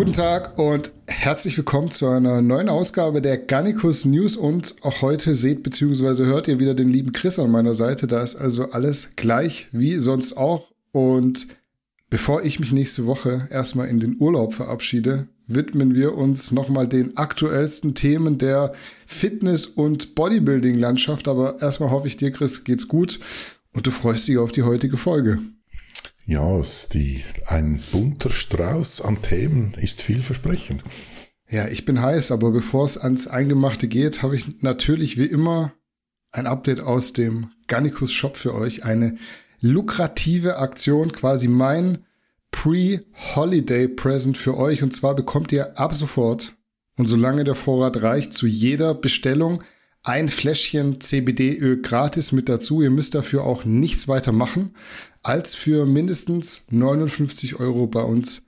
Guten Tag und herzlich willkommen zu einer neuen Ausgabe der Garnicus News und auch heute seht bzw. hört ihr wieder den lieben Chris an meiner Seite. Da ist also alles gleich wie sonst auch und bevor ich mich nächste Woche erstmal in den Urlaub verabschiede, widmen wir uns nochmal den aktuellsten Themen der Fitness- und Bodybuilding-Landschaft. Aber erstmal hoffe ich dir, Chris, geht's gut und du freust dich auf die heutige Folge. Ja, die, ein bunter Strauß an Themen ist vielversprechend. Ja, ich bin heiß, aber bevor es ans Eingemachte geht, habe ich natürlich wie immer ein Update aus dem Garnicus Shop für euch. Eine lukrative Aktion, quasi mein Pre-Holiday Present für euch. Und zwar bekommt ihr ab sofort und solange der Vorrat reicht, zu jeder Bestellung ein Fläschchen CBD-Öl gratis mit dazu. Ihr müsst dafür auch nichts weiter machen, als für mindestens 59 Euro bei uns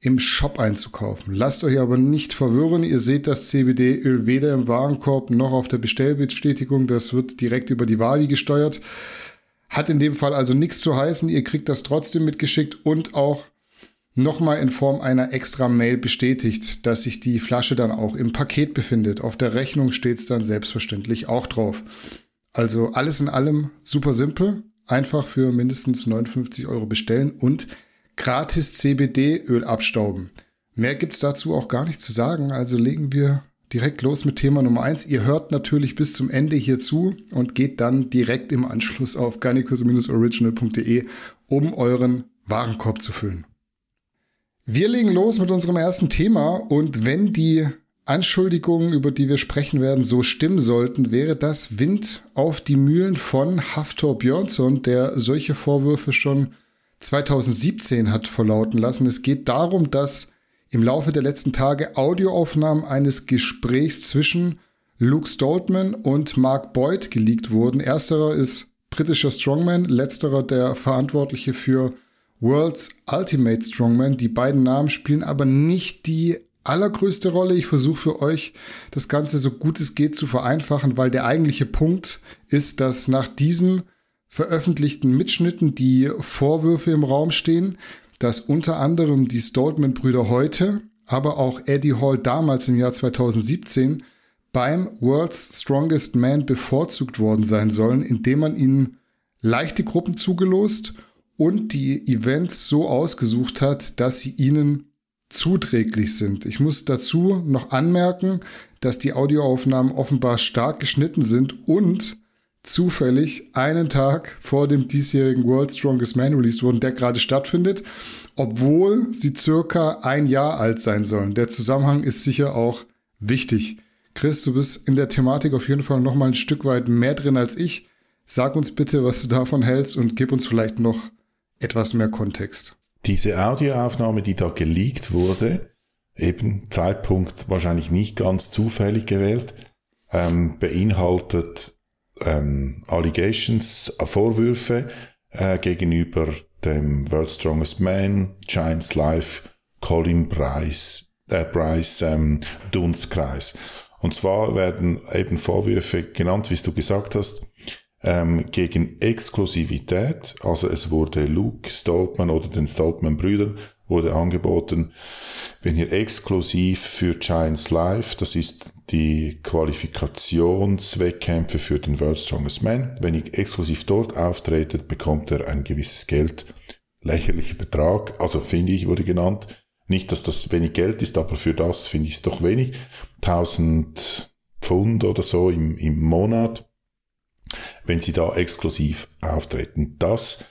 im Shop einzukaufen. Lasst euch aber nicht verwirren. Ihr seht das CBD-Öl weder im Warenkorb noch auf der Bestellbestätigung. Das wird direkt über die Wavi gesteuert. Hat in dem Fall also nichts zu heißen. Ihr kriegt das trotzdem mitgeschickt und auch nochmal in Form einer extra Mail bestätigt, dass sich die Flasche dann auch im Paket befindet. Auf der Rechnung steht es dann selbstverständlich auch drauf. Also alles in allem super simpel. Einfach für mindestens 59 Euro bestellen und gratis CBD-Öl abstauben. Mehr gibt's dazu auch gar nicht zu sagen. Also legen wir direkt los mit Thema Nummer eins. Ihr hört natürlich bis zum Ende hier zu und geht dann direkt im Anschluss auf garnicus-original.de, um euren Warenkorb zu füllen. Wir legen los mit unserem ersten Thema und wenn die Anschuldigungen, über die wir sprechen werden, so stimmen sollten, wäre das Wind auf die Mühlen von Haftor Björnsson, der solche Vorwürfe schon 2017 hat verlauten lassen. Es geht darum, dass im Laufe der letzten Tage Audioaufnahmen eines Gesprächs zwischen Luke Stoltman und Mark Boyd geleakt wurden. Ersterer ist britischer Strongman, letzterer der Verantwortliche für World's Ultimate Strongman. Die beiden Namen spielen aber nicht die allergrößte Rolle. Ich versuche für euch das Ganze so gut es geht zu vereinfachen, weil der eigentliche Punkt ist, dass nach diesen veröffentlichten Mitschnitten die Vorwürfe im Raum stehen, dass unter anderem die Stoltman-Brüder heute, aber auch Eddie Hall damals im Jahr 2017 beim World's Strongest Man bevorzugt worden sein sollen, indem man ihnen leichte Gruppen zugelost und die Events so ausgesucht hat, dass sie ihnen zuträglich sind. Ich muss dazu noch anmerken, dass die Audioaufnahmen offenbar stark geschnitten sind und zufällig einen Tag vor dem diesjährigen World Strongest Man released wurden, der gerade stattfindet, obwohl sie circa ein Jahr alt sein sollen. Der Zusammenhang ist sicher auch wichtig. Chris, du bist in der Thematik auf jeden Fall noch mal ein Stück weit mehr drin als ich. Sag uns bitte, was du davon hältst und gib uns vielleicht noch etwas mehr Kontext. Diese Audioaufnahme, die da geleakt wurde, eben Zeitpunkt wahrscheinlich nicht ganz zufällig gewählt, ähm, beinhaltet ähm, Allegations, äh, Vorwürfe äh, gegenüber dem World Strongest Man, Giants Life, Colin Bryce, äh, Bryce ähm, Dunstkreis. Und zwar werden eben Vorwürfe genannt, wie du gesagt hast, ähm, gegen Exklusivität. Also es wurde Luke Stoltman oder den Stoltman-Brüdern wurde angeboten, wenn ihr exklusiv für Giants Live, das ist die Qualifikationswettkämpfe für den World Strongest Man, wenn ihr exklusiv dort auftretet, bekommt er ein gewisses Geld, lächerlicher Betrag, also finde ich, wurde genannt. Nicht, dass das wenig Geld ist, aber für das finde ich es doch wenig. 1000 Pfund oder so im, im Monat wenn sie da exklusiv auftreten. Das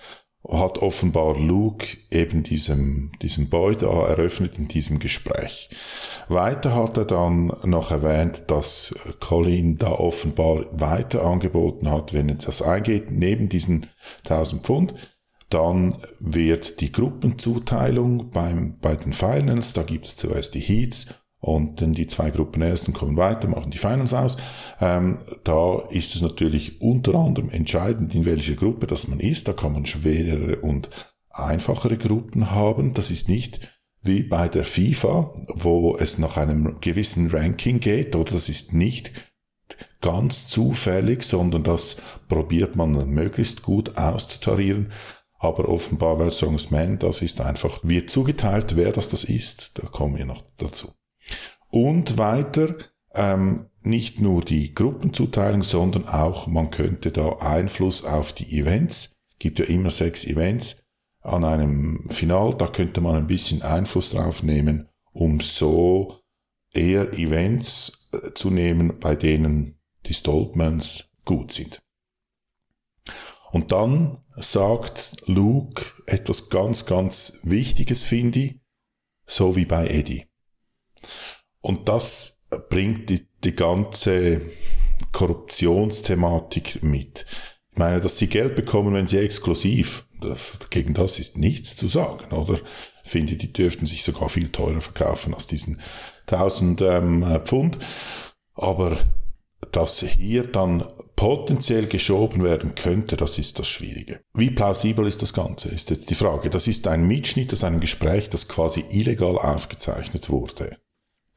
hat offenbar Luke eben diesem, diesem Boy da eröffnet in diesem Gespräch. Weiter hat er dann noch erwähnt, dass Colin da offenbar weiter angeboten hat, wenn er das eingeht, neben diesen 1000 Pfund, dann wird die Gruppenzuteilung beim, bei den Finals, da gibt es zuerst die Heats und dann die zwei Gruppen ersten kommen weiter, machen die Finals aus. Ähm, da ist es natürlich unter anderem entscheidend, in welcher Gruppe das man ist. Da kann man schwerere und einfachere Gruppen haben. Das ist nicht wie bei der FIFA, wo es nach einem gewissen Ranking geht, oder das ist nicht ganz zufällig, sondern das probiert man möglichst gut auszutarieren. aber offenbar World Strongest Man, das ist einfach, wird zugeteilt, wer das das ist, da kommen wir noch dazu. Und weiter, ähm, nicht nur die Gruppenzuteilung, sondern auch, man könnte da Einfluss auf die Events, gibt ja immer sechs Events an einem Final, da könnte man ein bisschen Einfluss drauf nehmen, um so eher Events äh, zu nehmen, bei denen die Stoltmans gut sind. Und dann sagt Luke etwas ganz, ganz Wichtiges, finde ich, so wie bei Eddie. Und das bringt die, die ganze Korruptionsthematik mit. Ich meine, dass sie Geld bekommen, wenn sie exklusiv, gegen das ist nichts zu sagen, oder? Ich finde, die dürften sich sogar viel teurer verkaufen als diesen 1000 ähm, Pfund. Aber dass hier dann potenziell geschoben werden könnte, das ist das Schwierige. Wie plausibel ist das Ganze, ist jetzt die Frage. Das ist ein Mitschnitt aus einem Gespräch, das quasi illegal aufgezeichnet wurde.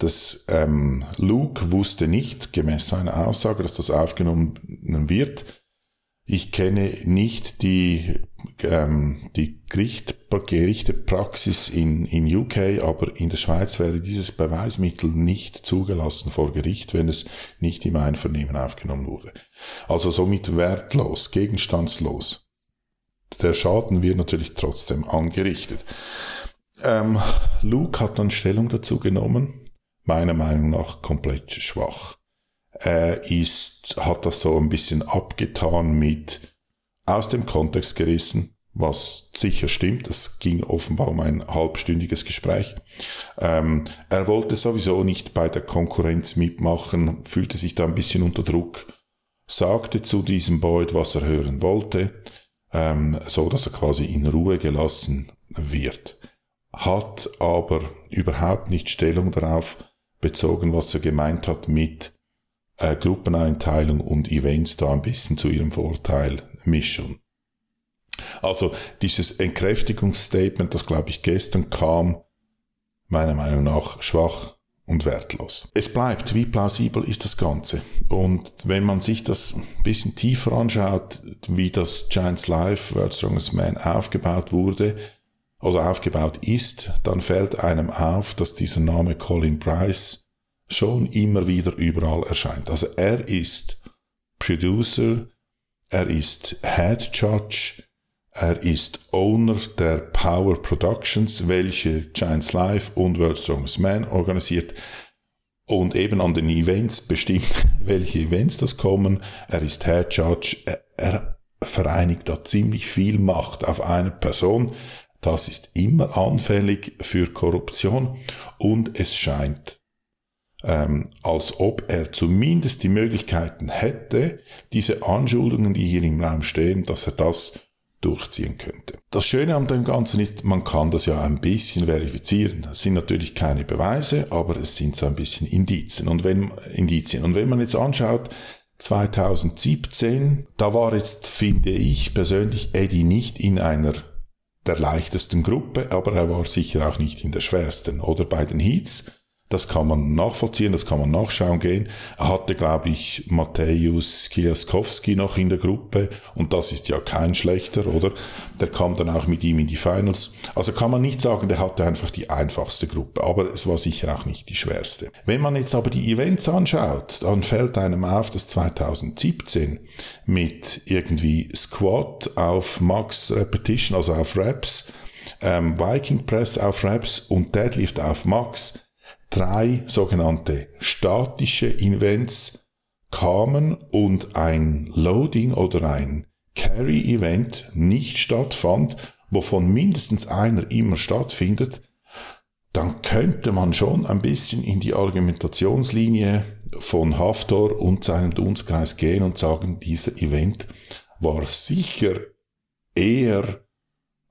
Das ähm, Luke wusste nicht, gemäß seiner Aussage, dass das aufgenommen wird. Ich kenne nicht die, ähm, die Gericht, Gerichtepraxis in, in UK, aber in der Schweiz wäre dieses Beweismittel nicht zugelassen vor Gericht, wenn es nicht im Einvernehmen aufgenommen wurde. Also somit wertlos, gegenstandslos. Der Schaden wird natürlich trotzdem angerichtet. Ähm, Luke hat dann Stellung dazu genommen, meiner Meinung nach komplett schwach äh, ist, hat das so ein bisschen abgetan mit aus dem Kontext gerissen, was sicher stimmt. Es ging offenbar um ein halbstündiges Gespräch. Ähm, er wollte sowieso nicht bei der Konkurrenz mitmachen, fühlte sich da ein bisschen unter Druck, sagte zu diesem Boyd, was er hören wollte, ähm, so dass er quasi in Ruhe gelassen wird. Hat aber überhaupt nicht Stellung darauf bezogen, was er gemeint hat mit äh, Gruppeneinteilung und Events da ein bisschen zu ihrem Vorteil mischen. Also dieses Entkräftigungsstatement, das glaube ich gestern kam, meiner Meinung nach schwach und wertlos. Es bleibt, wie plausibel ist das Ganze? Und wenn man sich das ein bisschen tiefer anschaut, wie das Giants Life World Strongest Man aufgebaut wurde oder aufgebaut ist, dann fällt einem auf, dass dieser Name Colin Price schon immer wieder überall erscheint. Also er ist Producer, er ist Head Judge, er ist Owner der Power Productions, welche Giants Life und World Strongest Man organisiert und eben an den Events bestimmt, welche Events das kommen. Er ist Head Judge, er, er vereinigt da ziemlich viel Macht auf eine Person. Das ist immer anfällig für Korruption und es scheint ähm, als ob er zumindest die Möglichkeiten hätte, diese Anschuldigungen, die hier im Raum stehen, dass er das durchziehen könnte. Das Schöne an dem Ganzen ist, man kann das ja ein bisschen verifizieren. Es sind natürlich keine Beweise, aber es sind so ein bisschen Indizien. Und wenn, Indizien. Und wenn man jetzt anschaut, 2017, da war jetzt, finde ich persönlich, Eddie nicht in einer der leichtesten Gruppe, aber er war sicher auch nicht in der schwersten. Oder bei den Heats, das kann man nachvollziehen, das kann man nachschauen gehen. Er hatte, glaube ich, Mateusz Kijaskowski noch in der Gruppe und das ist ja kein schlechter, oder? Der kam dann auch mit ihm in die Finals. Also kann man nicht sagen, der hatte einfach die einfachste Gruppe, aber es war sicher auch nicht die schwerste. Wenn man jetzt aber die Events anschaut, dann fällt einem auf, dass 2017 mit irgendwie Squat auf Max Repetition, also auf Raps, ähm, Viking Press auf Raps und Deadlift auf Max drei sogenannte statische Events kamen und ein Loading oder ein Carry-Event nicht stattfand, wovon mindestens einer immer stattfindet, dann könnte man schon ein bisschen in die Argumentationslinie von Haftor und seinem Dunstkreis gehen und sagen, dieser Event war sicher eher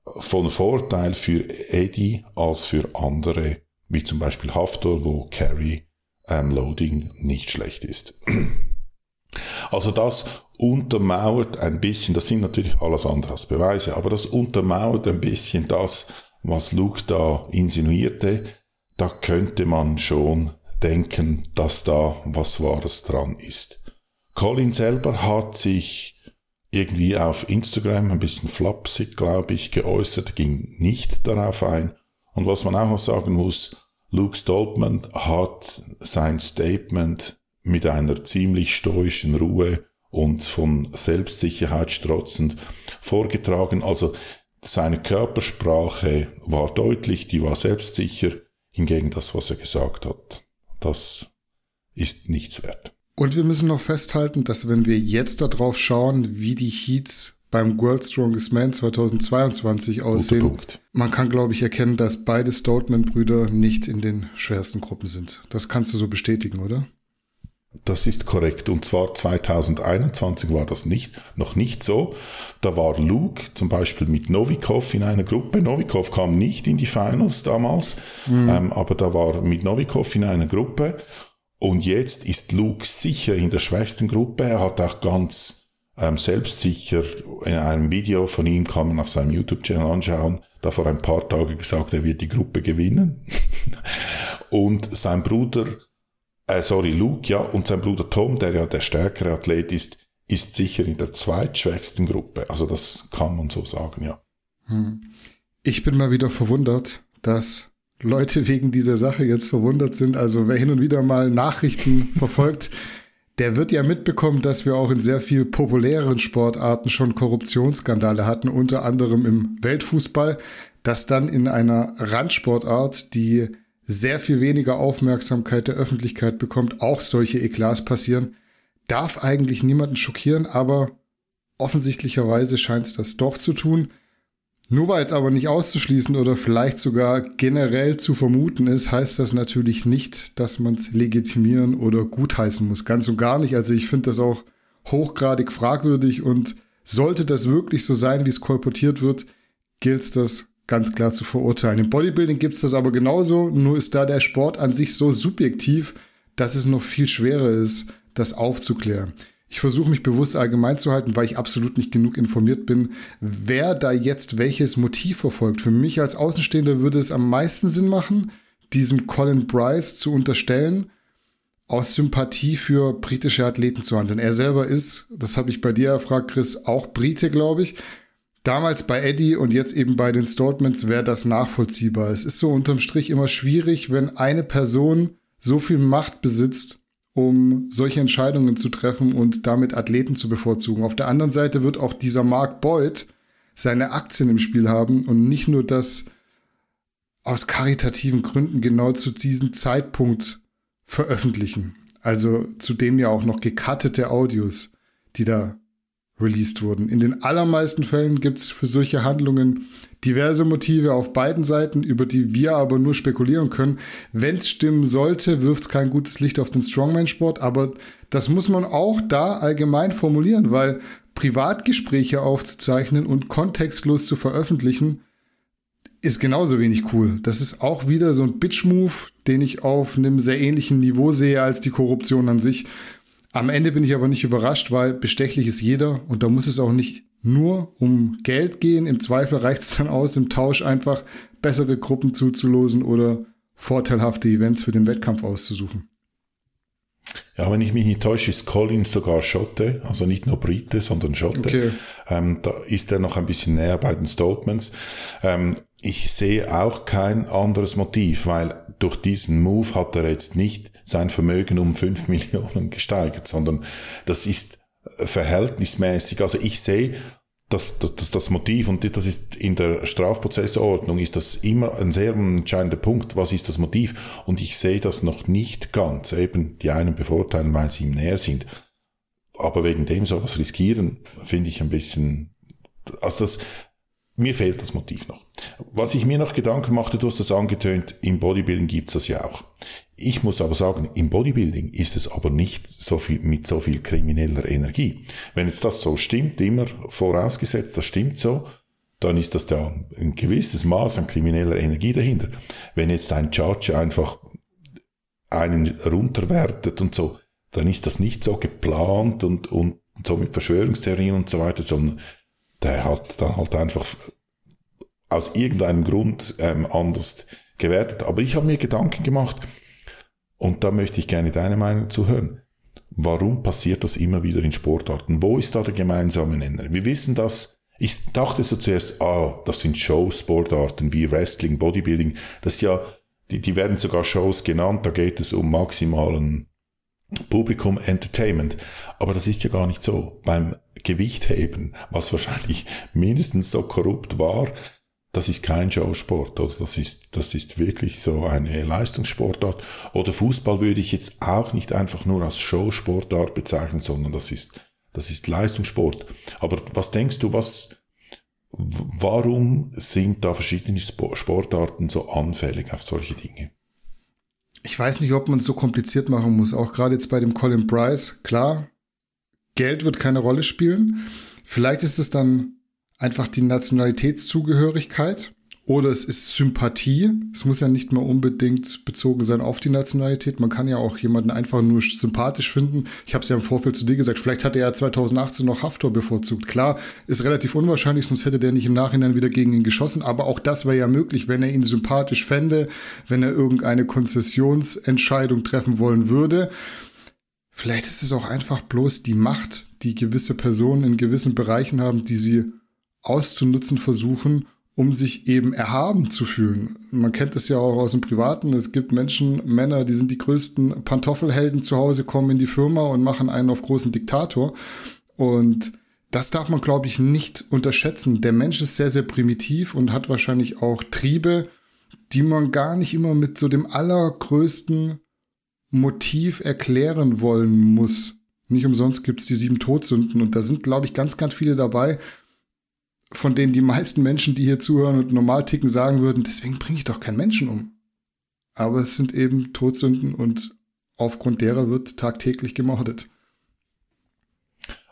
von Vorteil für Eddie als für andere wie zum Beispiel Haftor, wo Carry ähm, Loading nicht schlecht ist. Also das untermauert ein bisschen, das sind natürlich alles andere als Beweise, aber das untermauert ein bisschen das, was Luke da insinuierte. Da könnte man schon denken, dass da was Wahres dran ist. Colin selber hat sich irgendwie auf Instagram ein bisschen flapsig, glaube ich, geäußert, ging nicht darauf ein. Und was man auch noch sagen muss, Luke Stoltman hat sein Statement mit einer ziemlich stoischen Ruhe und von Selbstsicherheit strotzend vorgetragen. Also seine Körpersprache war deutlich, die war selbstsicher, hingegen das, was er gesagt hat, das ist nichts wert. Und wir müssen noch festhalten, dass wenn wir jetzt darauf schauen, wie die Heats beim World Strongest Man 2022 aussehen, man kann, glaube ich, erkennen, dass beide Stoutman-Brüder nicht in den schwersten Gruppen sind. Das kannst du so bestätigen, oder? Das ist korrekt. Und zwar 2021 war das nicht, noch nicht so. Da war Luke zum Beispiel mit Novikov in einer Gruppe. Novikov kam nicht in die Finals damals, mhm. ähm, aber da war mit Novikov in einer Gruppe. Und jetzt ist Luke sicher in der schwächsten Gruppe. Er hat auch ganz ähm, selbstsicher in einem Video von ihm kann man auf seinem YouTube-Channel anschauen, da vor ein paar Tagen gesagt, er wird die Gruppe gewinnen. und sein Bruder, äh, sorry, Luke, ja, und sein Bruder Tom, der ja der stärkere Athlet ist, ist sicher in der zweitschwächsten Gruppe. Also das kann man so sagen, ja. Hm. Ich bin mal wieder verwundert, dass Leute wegen dieser Sache jetzt verwundert sind. Also wer hin und wieder mal Nachrichten verfolgt, der wird ja mitbekommen, dass wir auch in sehr viel populäreren Sportarten schon Korruptionsskandale hatten, unter anderem im Weltfußball, dass dann in einer Randsportart, die sehr viel weniger Aufmerksamkeit der Öffentlichkeit bekommt, auch solche Eklats passieren. Darf eigentlich niemanden schockieren, aber offensichtlicherweise scheint es das doch zu tun. Nur weil es aber nicht auszuschließen oder vielleicht sogar generell zu vermuten ist, heißt das natürlich nicht, dass man es legitimieren oder gutheißen muss. Ganz und gar nicht. Also ich finde das auch hochgradig fragwürdig und sollte das wirklich so sein, wie es kolportiert wird, gilt es das ganz klar zu verurteilen. Im Bodybuilding gibt es das aber genauso, nur ist da der Sport an sich so subjektiv, dass es noch viel schwerer ist, das aufzuklären. Ich versuche mich bewusst allgemein zu halten, weil ich absolut nicht genug informiert bin, wer da jetzt welches Motiv verfolgt. Für mich als Außenstehender würde es am meisten Sinn machen, diesem Colin Bryce zu unterstellen, aus Sympathie für britische Athleten zu handeln. Er selber ist, das habe ich bei dir erfragt, Chris, auch Brite, glaube ich. Damals bei Eddie und jetzt eben bei den Stortmans wäre das nachvollziehbar. Es ist so unterm Strich immer schwierig, wenn eine Person so viel Macht besitzt um solche Entscheidungen zu treffen und damit Athleten zu bevorzugen. Auf der anderen Seite wird auch dieser Mark Boyd seine Aktien im Spiel haben und nicht nur das aus karitativen Gründen genau zu diesem Zeitpunkt veröffentlichen. Also zudem ja auch noch gekattete Audios, die da released wurden. In den allermeisten Fällen gibt es für solche Handlungen diverse Motive auf beiden Seiten, über die wir aber nur spekulieren können. Wenn es stimmen sollte, wirft es kein gutes Licht auf den Strongman-Sport, aber das muss man auch da allgemein formulieren, weil Privatgespräche aufzuzeichnen und kontextlos zu veröffentlichen, ist genauso wenig cool. Das ist auch wieder so ein Bitch-Move, den ich auf einem sehr ähnlichen Niveau sehe als die Korruption an sich. Am Ende bin ich aber nicht überrascht, weil bestechlich ist jeder und da muss es auch nicht nur um Geld gehen. Im Zweifel reicht es dann aus, im Tausch einfach bessere Gruppen zuzulosen oder vorteilhafte Events für den Wettkampf auszusuchen. Ja, wenn ich mich nicht täusche, ist Colin sogar Schotte, also nicht nur Brite, sondern Schotte. Okay. Ähm, da ist er noch ein bisschen näher bei den Stoltmans. Ähm, ich sehe auch kein anderes Motiv, weil durch diesen Move hat er jetzt nicht sein Vermögen um fünf Millionen gesteigert, sondern das ist verhältnismäßig. Also ich sehe, dass, dass das Motiv, und das ist in der Strafprozessordnung, ist das immer ein sehr entscheidender Punkt, was ist das Motiv? Und ich sehe das noch nicht ganz. Eben die einen bevorteilen, weil sie ihm näher sind. Aber wegen dem sowas riskieren, finde ich ein bisschen, also das, mir fehlt das Motiv noch. Was ich mir noch Gedanken machte, du hast das angetönt, im Bodybuilding gibt's das ja auch. Ich muss aber sagen, im Bodybuilding ist es aber nicht so viel, mit so viel krimineller Energie. Wenn jetzt das so stimmt, immer vorausgesetzt, das stimmt so, dann ist das da ein gewisses Maß an krimineller Energie dahinter. Wenn jetzt ein Judge einfach einen runterwertet und so, dann ist das nicht so geplant und, und so mit Verschwörungstheorien und so weiter, sondern der hat dann halt einfach aus irgendeinem Grund ähm, anders gewertet. Aber ich habe mir Gedanken gemacht und da möchte ich gerne deine Meinung zu hören. warum passiert das immer wieder in Sportarten? Wo ist da der gemeinsame Nenner? Wir wissen das, ich dachte so zuerst, ah, das sind Show-Sportarten wie Wrestling, Bodybuilding, das ist ja, die, die werden sogar Shows genannt, da geht es um maximalen Publikum Entertainment. Aber das ist ja gar nicht so. Beim Gewichtheben, was wahrscheinlich mindestens so korrupt war, das ist kein Showsport, oder? Das ist, das ist wirklich so eine Leistungssportart. Oder Fußball würde ich jetzt auch nicht einfach nur als Showsportart bezeichnen, sondern das ist, das ist Leistungssport. Aber was denkst du, was, warum sind da verschiedene Sportarten so anfällig auf solche Dinge? Ich weiß nicht, ob man es so kompliziert machen muss. Auch gerade jetzt bei dem Colin Bryce, klar, Geld wird keine Rolle spielen. Vielleicht ist es dann einfach die Nationalitätszugehörigkeit oder es ist Sympathie. Es muss ja nicht mal unbedingt bezogen sein auf die Nationalität. Man kann ja auch jemanden einfach nur sympathisch finden. Ich habe es ja im Vorfeld zu dir gesagt, vielleicht hatte er 2018 noch Haftor bevorzugt. Klar, ist relativ unwahrscheinlich, sonst hätte der nicht im Nachhinein wieder gegen ihn geschossen. Aber auch das wäre ja möglich, wenn er ihn sympathisch fände, wenn er irgendeine Konzessionsentscheidung treffen wollen würde. Vielleicht ist es auch einfach bloß die Macht, die gewisse Personen in gewissen Bereichen haben, die sie auszunutzen versuchen, um sich eben erhaben zu fühlen. Man kennt es ja auch aus dem Privaten. Es gibt Menschen, Männer, die sind die größten Pantoffelhelden zu Hause, kommen in die Firma und machen einen auf großen Diktator. Und das darf man, glaube ich, nicht unterschätzen. Der Mensch ist sehr, sehr primitiv und hat wahrscheinlich auch Triebe, die man gar nicht immer mit so dem allergrößten Motiv erklären wollen muss. Nicht umsonst gibt es die sieben Todsünden und da sind, glaube ich, ganz, ganz viele dabei, von denen die meisten Menschen, die hier zuhören und normal ticken, sagen würden, deswegen bringe ich doch keinen Menschen um. Aber es sind eben Todsünden und aufgrund derer wird tagtäglich gemordet.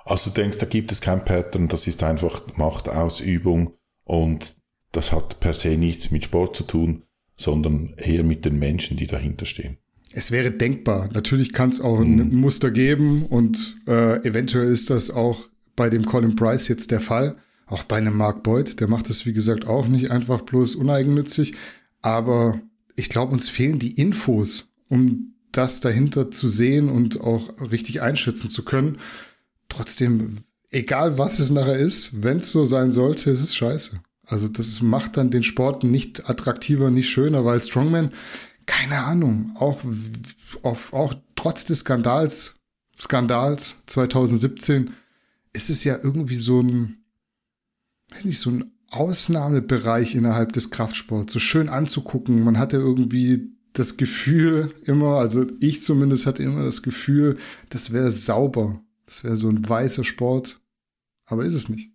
Also du denkst, da gibt es kein Pattern, das ist einfach Machtausübung und das hat per se nichts mit Sport zu tun, sondern eher mit den Menschen, die dahinter stehen. Es wäre denkbar. Natürlich kann es auch ein mhm. Muster geben und äh, eventuell ist das auch bei dem Colin Price jetzt der Fall. Auch bei einem Mark Boyd, der macht das wie gesagt auch nicht einfach bloß uneigennützig. Aber ich glaube, uns fehlen die Infos, um das dahinter zu sehen und auch richtig einschätzen zu können. Trotzdem, egal was es nachher ist, wenn es so sein sollte, ist es scheiße. Also das macht dann den Sport nicht attraktiver, nicht schöner, weil Strongman, keine Ahnung, auch, auch, auch trotz des Skandals, Skandals 2017, ist es ja irgendwie so ein, weiß nicht, so ein Ausnahmebereich innerhalb des Kraftsports, so schön anzugucken. Man hatte irgendwie das Gefühl immer, also ich zumindest hatte immer das Gefühl, das wäre sauber. Das wäre so ein weißer Sport. Aber ist es nicht.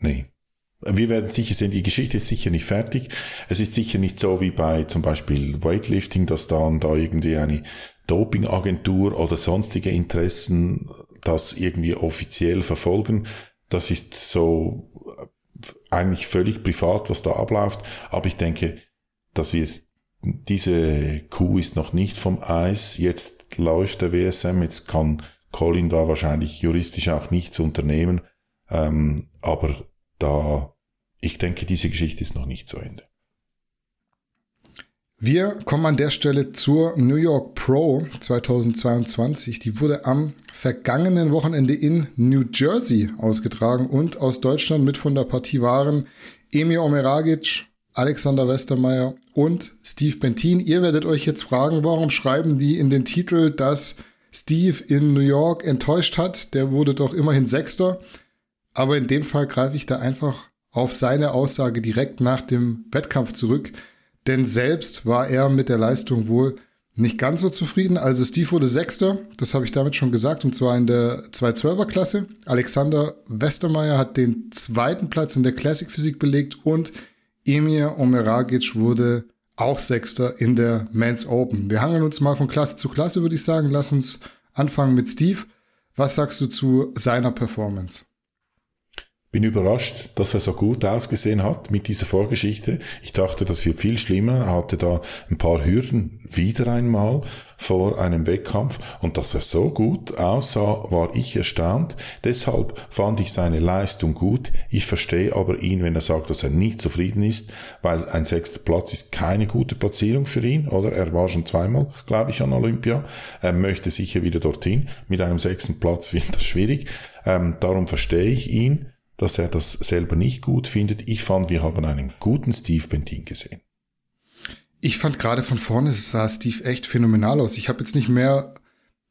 Nee. Wir werden sicher sehen, die Geschichte ist sicher nicht fertig. Es ist sicher nicht so wie bei zum Beispiel Weightlifting, dass dann da irgendwie eine Dopingagentur oder sonstige Interessen das irgendwie offiziell verfolgen das ist so äh, eigentlich völlig privat, was da abläuft. Aber ich denke, dass jetzt diese Kuh ist noch nicht vom Eis. Jetzt läuft der WSM. Jetzt kann Colin da wahrscheinlich juristisch auch nichts unternehmen. Ähm, aber da, ich denke, diese Geschichte ist noch nicht zu Ende. Wir kommen an der Stelle zur New York Pro 2022. Die wurde am vergangenen Wochenende in New Jersey ausgetragen und aus Deutschland mit von der Partie waren Emil Omeragic, Alexander Westermeier und Steve Bentin. Ihr werdet euch jetzt fragen, warum schreiben die in den Titel, dass Steve in New York enttäuscht hat? Der wurde doch immerhin Sechster. Aber in dem Fall greife ich da einfach auf seine Aussage direkt nach dem Wettkampf zurück denn selbst war er mit der Leistung wohl nicht ganz so zufrieden. Also Steve wurde Sechster, das habe ich damit schon gesagt, und zwar in der 212er Klasse. Alexander Westermeier hat den zweiten Platz in der Classic Physik belegt und Emir Omeragic wurde auch Sechster in der Men's Open. Wir hangeln uns mal von Klasse zu Klasse, würde ich sagen. Lass uns anfangen mit Steve. Was sagst du zu seiner Performance? Bin überrascht, dass er so gut ausgesehen hat mit dieser Vorgeschichte. Ich dachte, das wird viel schlimmer. Er hatte da ein paar Hürden wieder einmal vor einem Wettkampf und dass er so gut aussah, war ich erstaunt. Deshalb fand ich seine Leistung gut. Ich verstehe aber ihn, wenn er sagt, dass er nicht zufrieden ist, weil ein sechster Platz ist keine gute Platzierung für ihn, oder? Er war schon zweimal, glaube ich, an Olympia. Er möchte sicher wieder dorthin. Mit einem sechsten Platz wird das schwierig. Ähm, darum verstehe ich ihn dass er das selber nicht gut findet. Ich fand, wir haben einen guten Steve Bentin gesehen. Ich fand gerade von vorne sah Steve echt phänomenal aus. Ich habe jetzt nicht mehr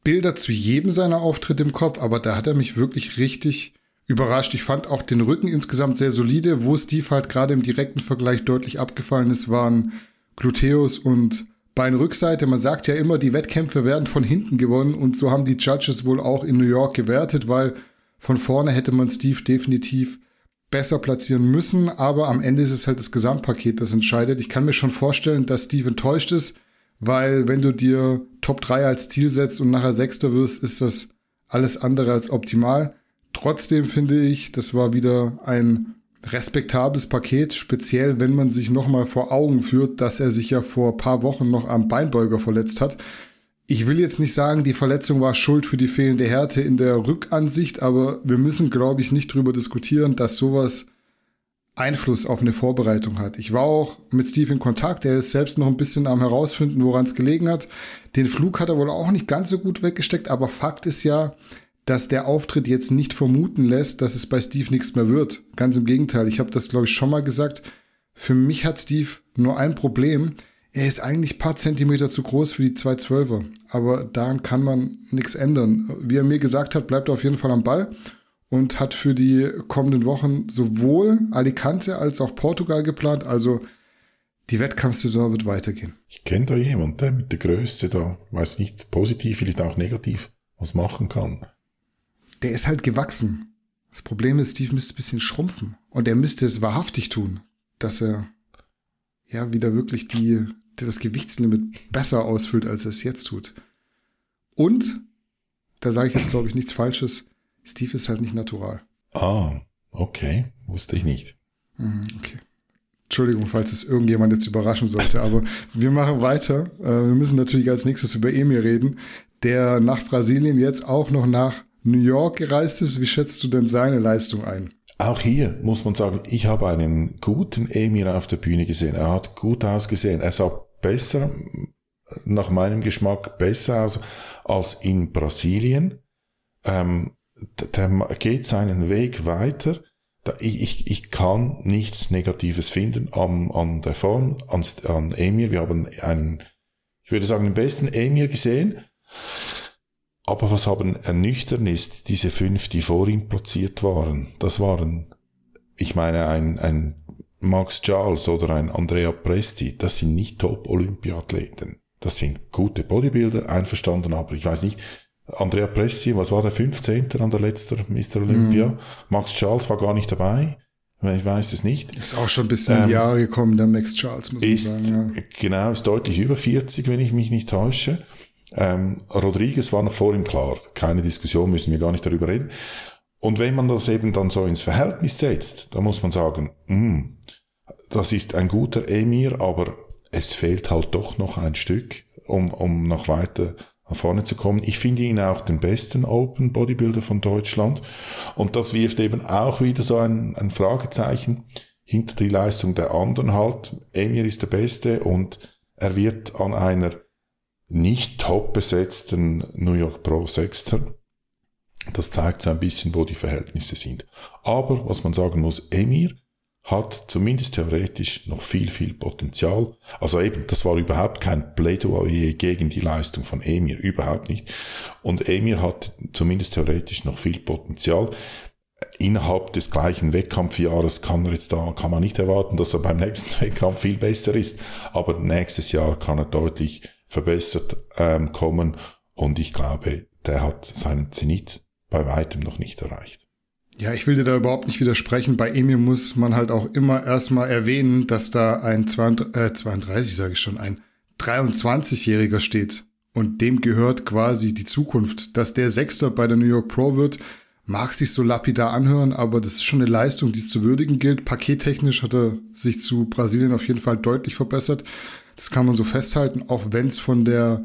Bilder zu jedem seiner Auftritte im Kopf, aber da hat er mich wirklich richtig überrascht. Ich fand auch den Rücken insgesamt sehr solide. Wo Steve halt gerade im direkten Vergleich deutlich abgefallen ist, waren Gluteus und Beinrückseite. Man sagt ja immer, die Wettkämpfe werden von hinten gewonnen und so haben die Judges wohl auch in New York gewertet, weil von vorne hätte man Steve definitiv besser platzieren müssen, aber am Ende ist es halt das Gesamtpaket, das entscheidet. Ich kann mir schon vorstellen, dass Steve enttäuscht ist, weil wenn du dir Top 3 als Ziel setzt und nachher Sechster wirst, ist das alles andere als optimal. Trotzdem finde ich, das war wieder ein respektables Paket, speziell wenn man sich nochmal vor Augen führt, dass er sich ja vor paar Wochen noch am Beinbeuger verletzt hat ich will jetzt nicht sagen, die Verletzung war schuld für die fehlende Härte in der Rückansicht, aber wir müssen, glaube ich, nicht drüber diskutieren, dass sowas Einfluss auf eine Vorbereitung hat. Ich war auch mit Steve in Kontakt, er ist selbst noch ein bisschen am herausfinden, woran es gelegen hat. Den Flug hat er wohl auch nicht ganz so gut weggesteckt, aber Fakt ist ja, dass der Auftritt jetzt nicht vermuten lässt, dass es bei Steve nichts mehr wird. Ganz im Gegenteil, ich habe das, glaube ich, schon mal gesagt. Für mich hat Steve nur ein Problem er ist eigentlich paar Zentimeter zu groß für die 212er. Aber daran kann man nichts ändern. Wie er mir gesagt hat, bleibt er auf jeden Fall am Ball und hat für die kommenden Wochen sowohl Alicante als auch Portugal geplant. Also die Wettkampfsaison wird weitergehen. Ich kenne da jemanden, der mit der Größe da, weiß nicht, positiv, vielleicht auch negativ, was machen kann. Der ist halt gewachsen. Das Problem ist, Steve müsste ein bisschen schrumpfen. Und er müsste es wahrhaftig tun, dass er ja wieder wirklich die, das Gewichtslimit besser ausfüllt, als er es jetzt tut. Und, da sage ich jetzt, glaube ich, nichts Falsches, Steve ist halt nicht natural. Ah, okay. Wusste ich nicht. Mhm, okay. Entschuldigung, falls es irgendjemand jetzt überraschen sollte, aber wir machen weiter. Äh, wir müssen natürlich als nächstes über Emir reden, der nach Brasilien jetzt auch noch nach New York gereist ist. Wie schätzt du denn seine Leistung ein? Auch hier muss man sagen, ich habe einen guten Emir auf der Bühne gesehen. Er hat gut ausgesehen. Er sah besser, nach meinem Geschmack besser aus als in Brasilien. Ähm, der geht seinen Weg weiter. Ich, ich, ich kann nichts Negatives finden an, an der Form, an, an Emir. Wir haben einen, ich würde sagen, den besten Emir gesehen. Aber was haben ernüchtern ist, diese fünf, die vor ihm platziert waren. Das waren, ich meine, ein, ein Max Charles oder ein Andrea Presti, das sind nicht Top-Olympiathleten. Das sind gute Bodybuilder, einverstanden, aber ich weiß nicht, Andrea Presti, was war der 15. an der letzten Mr. Olympia? Mhm. Max Charles war gar nicht dabei. Ich weiß es nicht. Ist auch schon ein bisschen ähm, in die Jahre gekommen, der Max Charles, muss ist, man sagen. Ja. Genau, ist deutlich über 40, wenn ich mich nicht täusche. Ähm, Rodriguez war noch vor ihm klar. Keine Diskussion, müssen wir gar nicht darüber reden. Und wenn man das eben dann so ins Verhältnis setzt, dann muss man sagen, mh, hm, das ist ein guter Emir, aber es fehlt halt doch noch ein Stück, um, um noch weiter nach vorne zu kommen. Ich finde ihn auch den besten Open Bodybuilder von Deutschland. Und das wirft eben auch wieder so ein, ein Fragezeichen hinter die Leistung der anderen halt. Emir ist der Beste und er wird an einer nicht top besetzten New York Pro Sechster. Das zeigt so ein bisschen, wo die Verhältnisse sind. Aber was man sagen muss, Emir hat zumindest theoretisch noch viel, viel Potenzial. Also eben, das war überhaupt kein Plädoyer gegen die Leistung von Emir, überhaupt nicht. Und Emir hat zumindest theoretisch noch viel Potenzial. Innerhalb des gleichen Wettkampfjahres kann er jetzt da, kann man nicht erwarten, dass er beim nächsten Wettkampf viel besser ist. Aber nächstes Jahr kann er deutlich verbessert ähm, kommen und ich glaube, der hat seinen Zenit bei weitem noch nicht erreicht. Ja, ich will dir da überhaupt nicht widersprechen. Bei Emil muss man halt auch immer erstmal erwähnen, dass da ein 32, äh, 32 sage ich schon, ein 23-Jähriger steht. Und dem gehört quasi die Zukunft. Dass der Sechster bei der New York Pro wird, mag sich so lapidar anhören, aber das ist schon eine Leistung, die es zu würdigen gilt. Pakettechnisch hat er sich zu Brasilien auf jeden Fall deutlich verbessert. Das kann man so festhalten, auch wenn es von der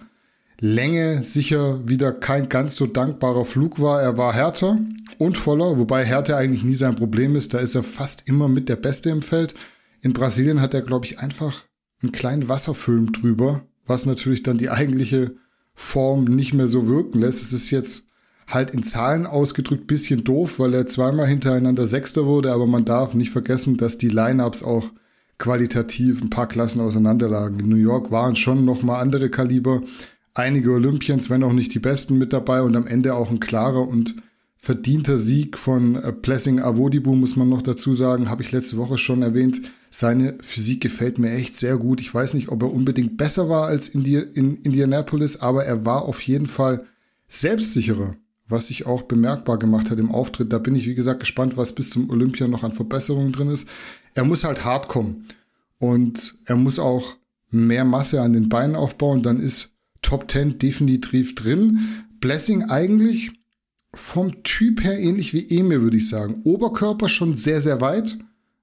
Länge sicher wieder kein ganz so dankbarer Flug war. Er war härter und voller, wobei Härte eigentlich nie sein Problem ist. Da ist er fast immer mit der Beste im Feld. In Brasilien hat er, glaube ich, einfach einen kleinen Wasserfilm drüber, was natürlich dann die eigentliche Form nicht mehr so wirken lässt. Es ist jetzt halt in Zahlen ausgedrückt bisschen doof, weil er zweimal hintereinander Sechster wurde, aber man darf nicht vergessen, dass die Lineups auch qualitativ ein paar Klassen auseinanderlagen. In New York waren schon noch mal andere Kaliber, einige Olympians, wenn auch nicht die besten mit dabei und am Ende auch ein klarer und verdienter Sieg von äh, Blessing Avodibu, muss man noch dazu sagen, habe ich letzte Woche schon erwähnt. Seine Physik gefällt mir echt sehr gut. Ich weiß nicht, ob er unbedingt besser war als in, die, in Indianapolis, aber er war auf jeden Fall selbstsicherer, was sich auch bemerkbar gemacht hat im Auftritt. Da bin ich, wie gesagt, gespannt, was bis zum Olympia noch an Verbesserungen drin ist. Er muss halt hart kommen und er muss auch mehr Masse an den Beinen aufbauen. Dann ist Top 10 definitiv drin. Blessing eigentlich vom Typ her ähnlich wie Emir, würde ich sagen. Oberkörper schon sehr, sehr weit,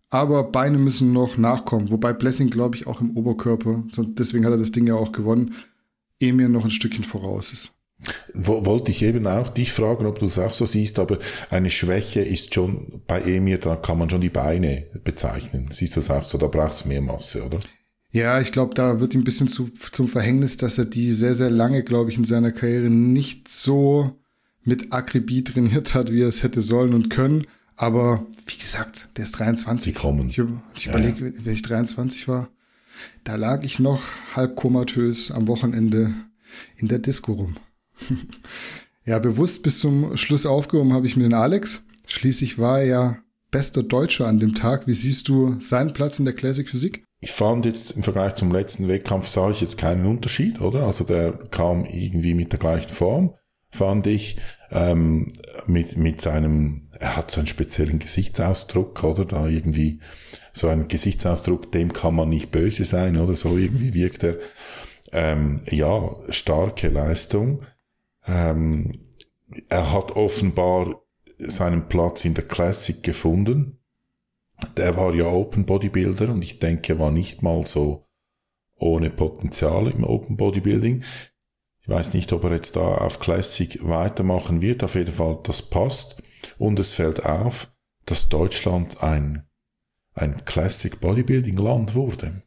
aber Beine müssen noch nachkommen. Wobei Blessing, glaube ich, auch im Oberkörper, sonst, deswegen hat er das Ding ja auch gewonnen, Emir noch ein Stückchen voraus ist. Wollte ich eben auch dich fragen, ob du es auch so siehst, aber eine Schwäche ist schon bei Emir, da kann man schon die Beine bezeichnen. Siehst du das auch so, da braucht es mehr Masse, oder? Ja, ich glaube, da wird ihm ein bisschen zu, zum Verhängnis, dass er die sehr, sehr lange, glaube ich, in seiner Karriere nicht so mit Akribie trainiert hat, wie er es hätte sollen und können. Aber wie gesagt, der ist 23. Die kommen. Ich, ich ja, überlege, ja. wenn ich 23 war, da lag ich noch halb komatös am Wochenende in der Disco rum. ja, bewusst bis zum Schluss aufgehoben habe ich mir den Alex. Schließlich war er ja bester Deutscher an dem Tag. Wie siehst du seinen Platz in der Classic Physik? Ich fand jetzt im Vergleich zum letzten Wettkampf sah ich jetzt keinen Unterschied, oder? Also der kam irgendwie mit der gleichen Form, fand ich, ähm, mit, mit seinem, er hat so einen speziellen Gesichtsausdruck, oder? Da irgendwie so ein Gesichtsausdruck, dem kann man nicht böse sein, oder? So irgendwie wirkt er, ähm, ja, starke Leistung. Ähm, er hat offenbar seinen Platz in der Classic gefunden. Der war ja Open Bodybuilder und ich denke, er war nicht mal so ohne Potenzial im Open Bodybuilding. Ich weiß nicht, ob er jetzt da auf Classic weitermachen wird. Auf jeden Fall, das passt. Und es fällt auf, dass Deutschland ein, ein Classic Bodybuilding Land wurde.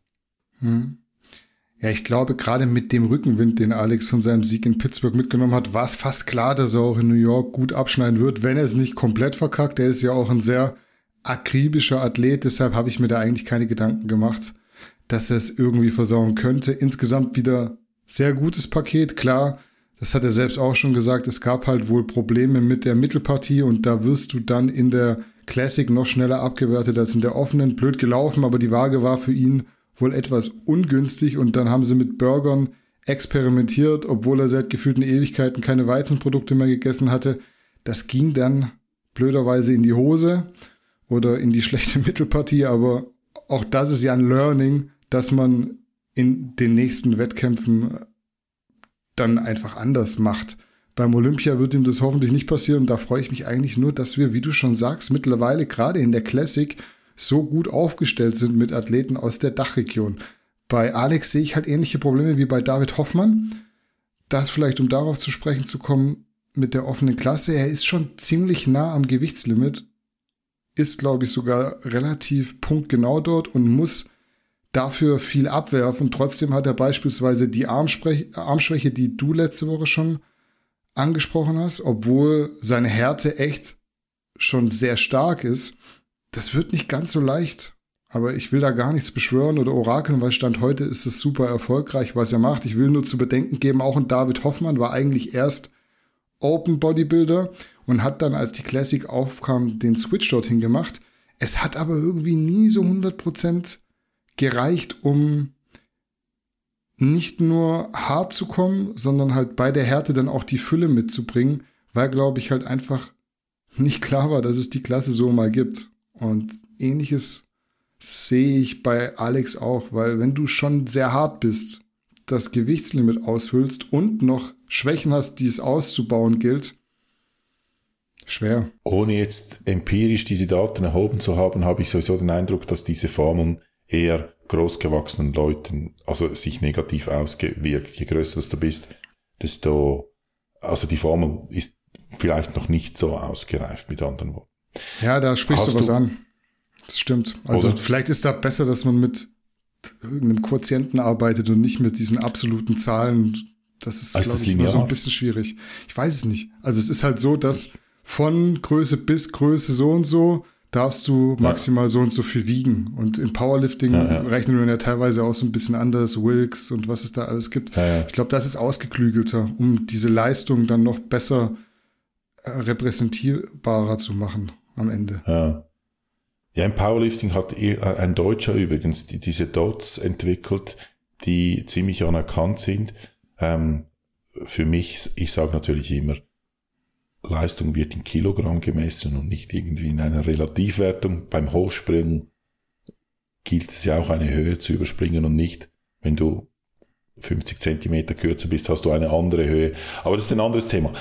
Hm. Ja, ich glaube, gerade mit dem Rückenwind, den Alex von seinem Sieg in Pittsburgh mitgenommen hat, war es fast klar, dass er auch in New York gut abschneiden wird, wenn er es nicht komplett verkackt. Er ist ja auch ein sehr akribischer Athlet, deshalb habe ich mir da eigentlich keine Gedanken gemacht, dass er es irgendwie versauen könnte. Insgesamt wieder sehr gutes Paket, klar. Das hat er selbst auch schon gesagt. Es gab halt wohl Probleme mit der Mittelpartie und da wirst du dann in der Classic noch schneller abgewertet als in der offenen. Blöd gelaufen, aber die Waage war für ihn wohl etwas ungünstig und dann haben sie mit Burgern experimentiert, obwohl er seit gefühlten Ewigkeiten keine Weizenprodukte mehr gegessen hatte. Das ging dann blöderweise in die Hose oder in die schlechte Mittelpartie, aber auch das ist ja ein Learning, dass man in den nächsten Wettkämpfen dann einfach anders macht. Beim Olympia wird ihm das hoffentlich nicht passieren und da freue ich mich eigentlich nur, dass wir, wie du schon sagst, mittlerweile gerade in der Classic so gut aufgestellt sind mit Athleten aus der Dachregion. Bei Alex sehe ich halt ähnliche Probleme wie bei David Hoffmann. Das vielleicht, um darauf zu sprechen zu kommen, mit der offenen Klasse. Er ist schon ziemlich nah am Gewichtslimit, ist, glaube ich, sogar relativ punktgenau dort und muss dafür viel abwerfen. Trotzdem hat er beispielsweise die Armschwäche, die du letzte Woche schon angesprochen hast, obwohl seine Härte echt schon sehr stark ist das wird nicht ganz so leicht. Aber ich will da gar nichts beschwören oder orakeln, weil Stand heute ist es super erfolgreich, was er macht. Ich will nur zu bedenken geben, auch ein David Hoffmann war eigentlich erst Open Bodybuilder und hat dann, als die Classic aufkam, den Switch dorthin gemacht. Es hat aber irgendwie nie so 100% gereicht, um nicht nur hart zu kommen, sondern halt bei der Härte dann auch die Fülle mitzubringen, weil, glaube ich, halt einfach nicht klar war, dass es die Klasse so mal gibt. Und ähnliches sehe ich bei Alex auch, weil wenn du schon sehr hart bist, das Gewichtslimit aushüllst und noch Schwächen hast, die es auszubauen gilt, Schwer. Ohne jetzt empirisch diese Daten erhoben zu haben, habe ich sowieso den Eindruck, dass diese Formeln eher großgewachsenen Leuten, also sich negativ ausgewirkt. Je größer du bist, desto, also die Formel ist vielleicht noch nicht so ausgereift mit anderen Worten. Ja, da sprichst Hast du was du, an. Das stimmt. Also oder? vielleicht ist da besser, dass man mit irgendeinem Quotienten arbeitet und nicht mit diesen absoluten Zahlen. Das ist, also glaube ich, immer so ein bisschen schwierig. Ich weiß es nicht. Also es ist halt so, dass von Größe bis Größe so und so darfst du maximal ja. so und so viel wiegen. Und in Powerlifting ja, ja. rechnen wir ja teilweise auch so ein bisschen anders, Wilks und was es da alles gibt. Ich glaube, das ist ausgeklügelter, um diese Leistung dann noch besser äh, repräsentierbarer zu machen am Ende. Ja. Ja, im Powerlifting hat äh, ein Deutscher übrigens die, diese Dots entwickelt, die ziemlich anerkannt sind. Ähm, für mich, ich sage natürlich immer, Leistung wird in Kilogramm gemessen und nicht irgendwie in einer Relativwertung. Beim Hochspringen gilt es ja auch eine Höhe zu überspringen und nicht, wenn du 50 Zentimeter kürzer bist, hast du eine andere Höhe. Aber das ist ein anderes Thema.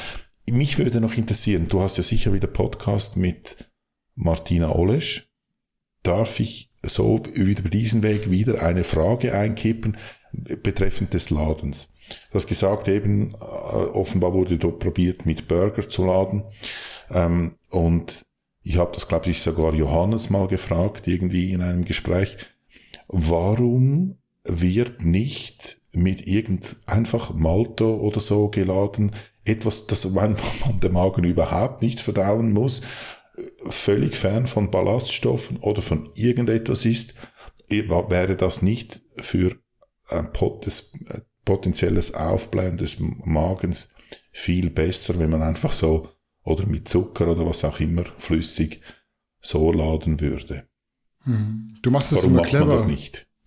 Mich würde noch interessieren, du hast ja sicher wieder Podcast mit Martina Olesch. Darf ich so über diesen Weg wieder eine Frage einkippen betreffend des Ladens? Du hast gesagt, eben, äh, offenbar wurde dort probiert, mit Burger zu laden. Ähm, und ich habe das, glaube ich, sogar Johannes mal gefragt, irgendwie in einem Gespräch, warum wird nicht mit irgend einfach Malto oder so geladen, etwas, das man der Magen überhaupt nicht verdauen muss, völlig fern von Ballaststoffen oder von irgendetwas ist, wäre das nicht für ein Potes, potenzielles Aufblähen des Magens viel besser, wenn man einfach so oder mit Zucker oder was auch immer flüssig so laden würde. Hm. Du machst es immer clever.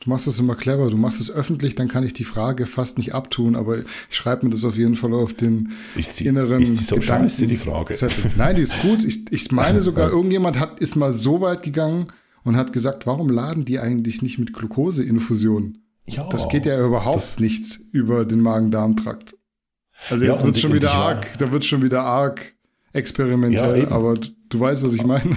Du machst es immer clever. Du machst es öffentlich, dann kann ich die Frage fast nicht abtun, aber ich schreibe mir das auf jeden Fall auf den ist sie, inneren Ist die so Gedanken scheiße, die Frage? Nein, die ist gut. Ich, ich meine sogar, irgendjemand hat, ist mal so weit gegangen und hat gesagt, warum laden die eigentlich nicht mit Glukoseinfusionen? Ja, das geht ja überhaupt das, nichts über den Magen-Darm-Trakt. Also jetzt ja, wird schon wieder arg, da wird schon wieder arg experimentell, ja, aber du, du weißt, was ich meine.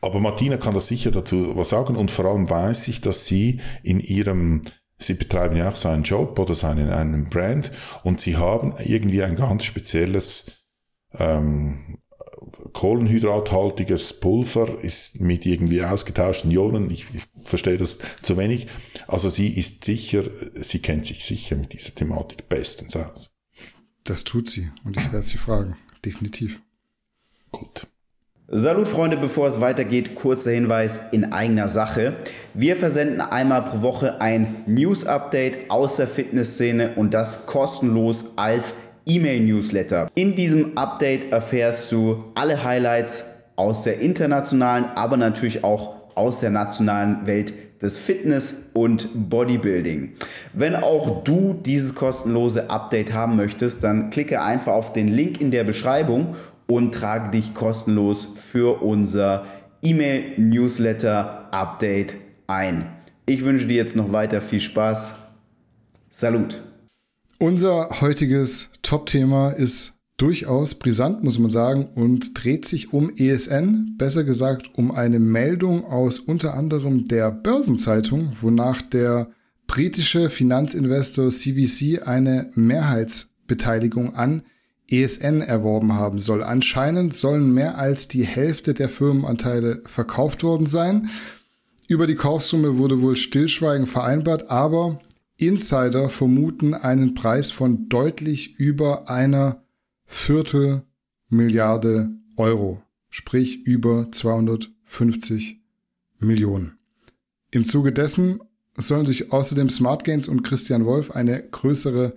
Aber Martina kann da sicher dazu was sagen und vor allem weiß ich, dass sie in ihrem, sie betreiben ja auch so einen Job oder so einen, einen Brand und sie haben irgendwie ein ganz spezielles ähm, kohlenhydrathaltiges Pulver ist mit irgendwie ausgetauschten Ionen. Ich, ich verstehe das zu wenig. Also sie ist sicher, sie kennt sich sicher mit dieser Thematik bestens aus. Das tut sie und ich werde sie fragen. Definitiv. Gut. Salut Freunde, bevor es weitergeht, kurzer Hinweis in eigener Sache. Wir versenden einmal pro Woche ein News-Update aus der Fitnessszene und das kostenlos als E-Mail-Newsletter. In diesem Update erfährst du alle Highlights aus der internationalen, aber natürlich auch aus der nationalen Welt des Fitness und Bodybuilding. Wenn auch du dieses kostenlose Update haben möchtest, dann klicke einfach auf den Link in der Beschreibung und trage dich kostenlos für unser E-Mail-Newsletter-Update ein. Ich wünsche dir jetzt noch weiter viel Spaß. Salut! Unser heutiges Top-Thema ist durchaus brisant, muss man sagen, und dreht sich um ESN, besser gesagt um eine Meldung aus unter anderem der Börsenzeitung, wonach der britische Finanzinvestor CVC eine Mehrheitsbeteiligung an ESN erworben haben soll. Anscheinend sollen mehr als die Hälfte der Firmenanteile verkauft worden sein. Über die Kaufsumme wurde wohl Stillschweigen vereinbart, aber Insider vermuten einen Preis von deutlich über einer Viertelmilliarde Euro, sprich über 250 Millionen. Im Zuge dessen sollen sich außerdem Smart Gains und Christian Wolf eine größere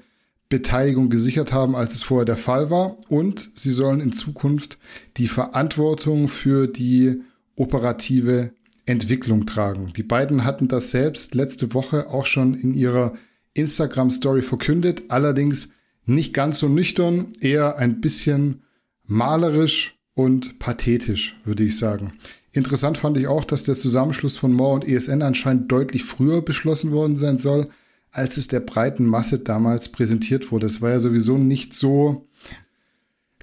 Beteiligung gesichert haben, als es vorher der Fall war. Und sie sollen in Zukunft die Verantwortung für die operative Entwicklung tragen. Die beiden hatten das selbst letzte Woche auch schon in ihrer Instagram-Story verkündet, allerdings nicht ganz so nüchtern, eher ein bisschen malerisch und pathetisch, würde ich sagen. Interessant fand ich auch, dass der Zusammenschluss von Moore und ESN anscheinend deutlich früher beschlossen worden sein soll, als es der breiten Masse damals präsentiert wurde. Es war ja sowieso nicht so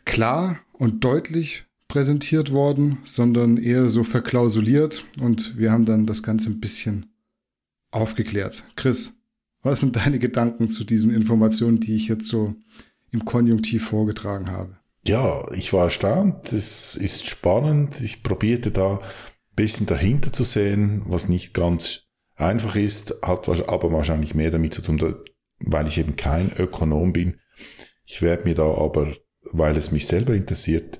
klar und deutlich präsentiert worden, sondern eher so verklausuliert und wir haben dann das Ganze ein bisschen aufgeklärt. Chris, was sind deine Gedanken zu diesen Informationen, die ich jetzt so im Konjunktiv vorgetragen habe? Ja, ich war erstaunt. Es ist spannend. Ich probierte da ein bisschen dahinter zu sehen, was nicht ganz einfach ist, hat aber wahrscheinlich mehr damit zu tun, weil ich eben kein Ökonom bin. Ich werde mir da aber, weil es mich selber interessiert,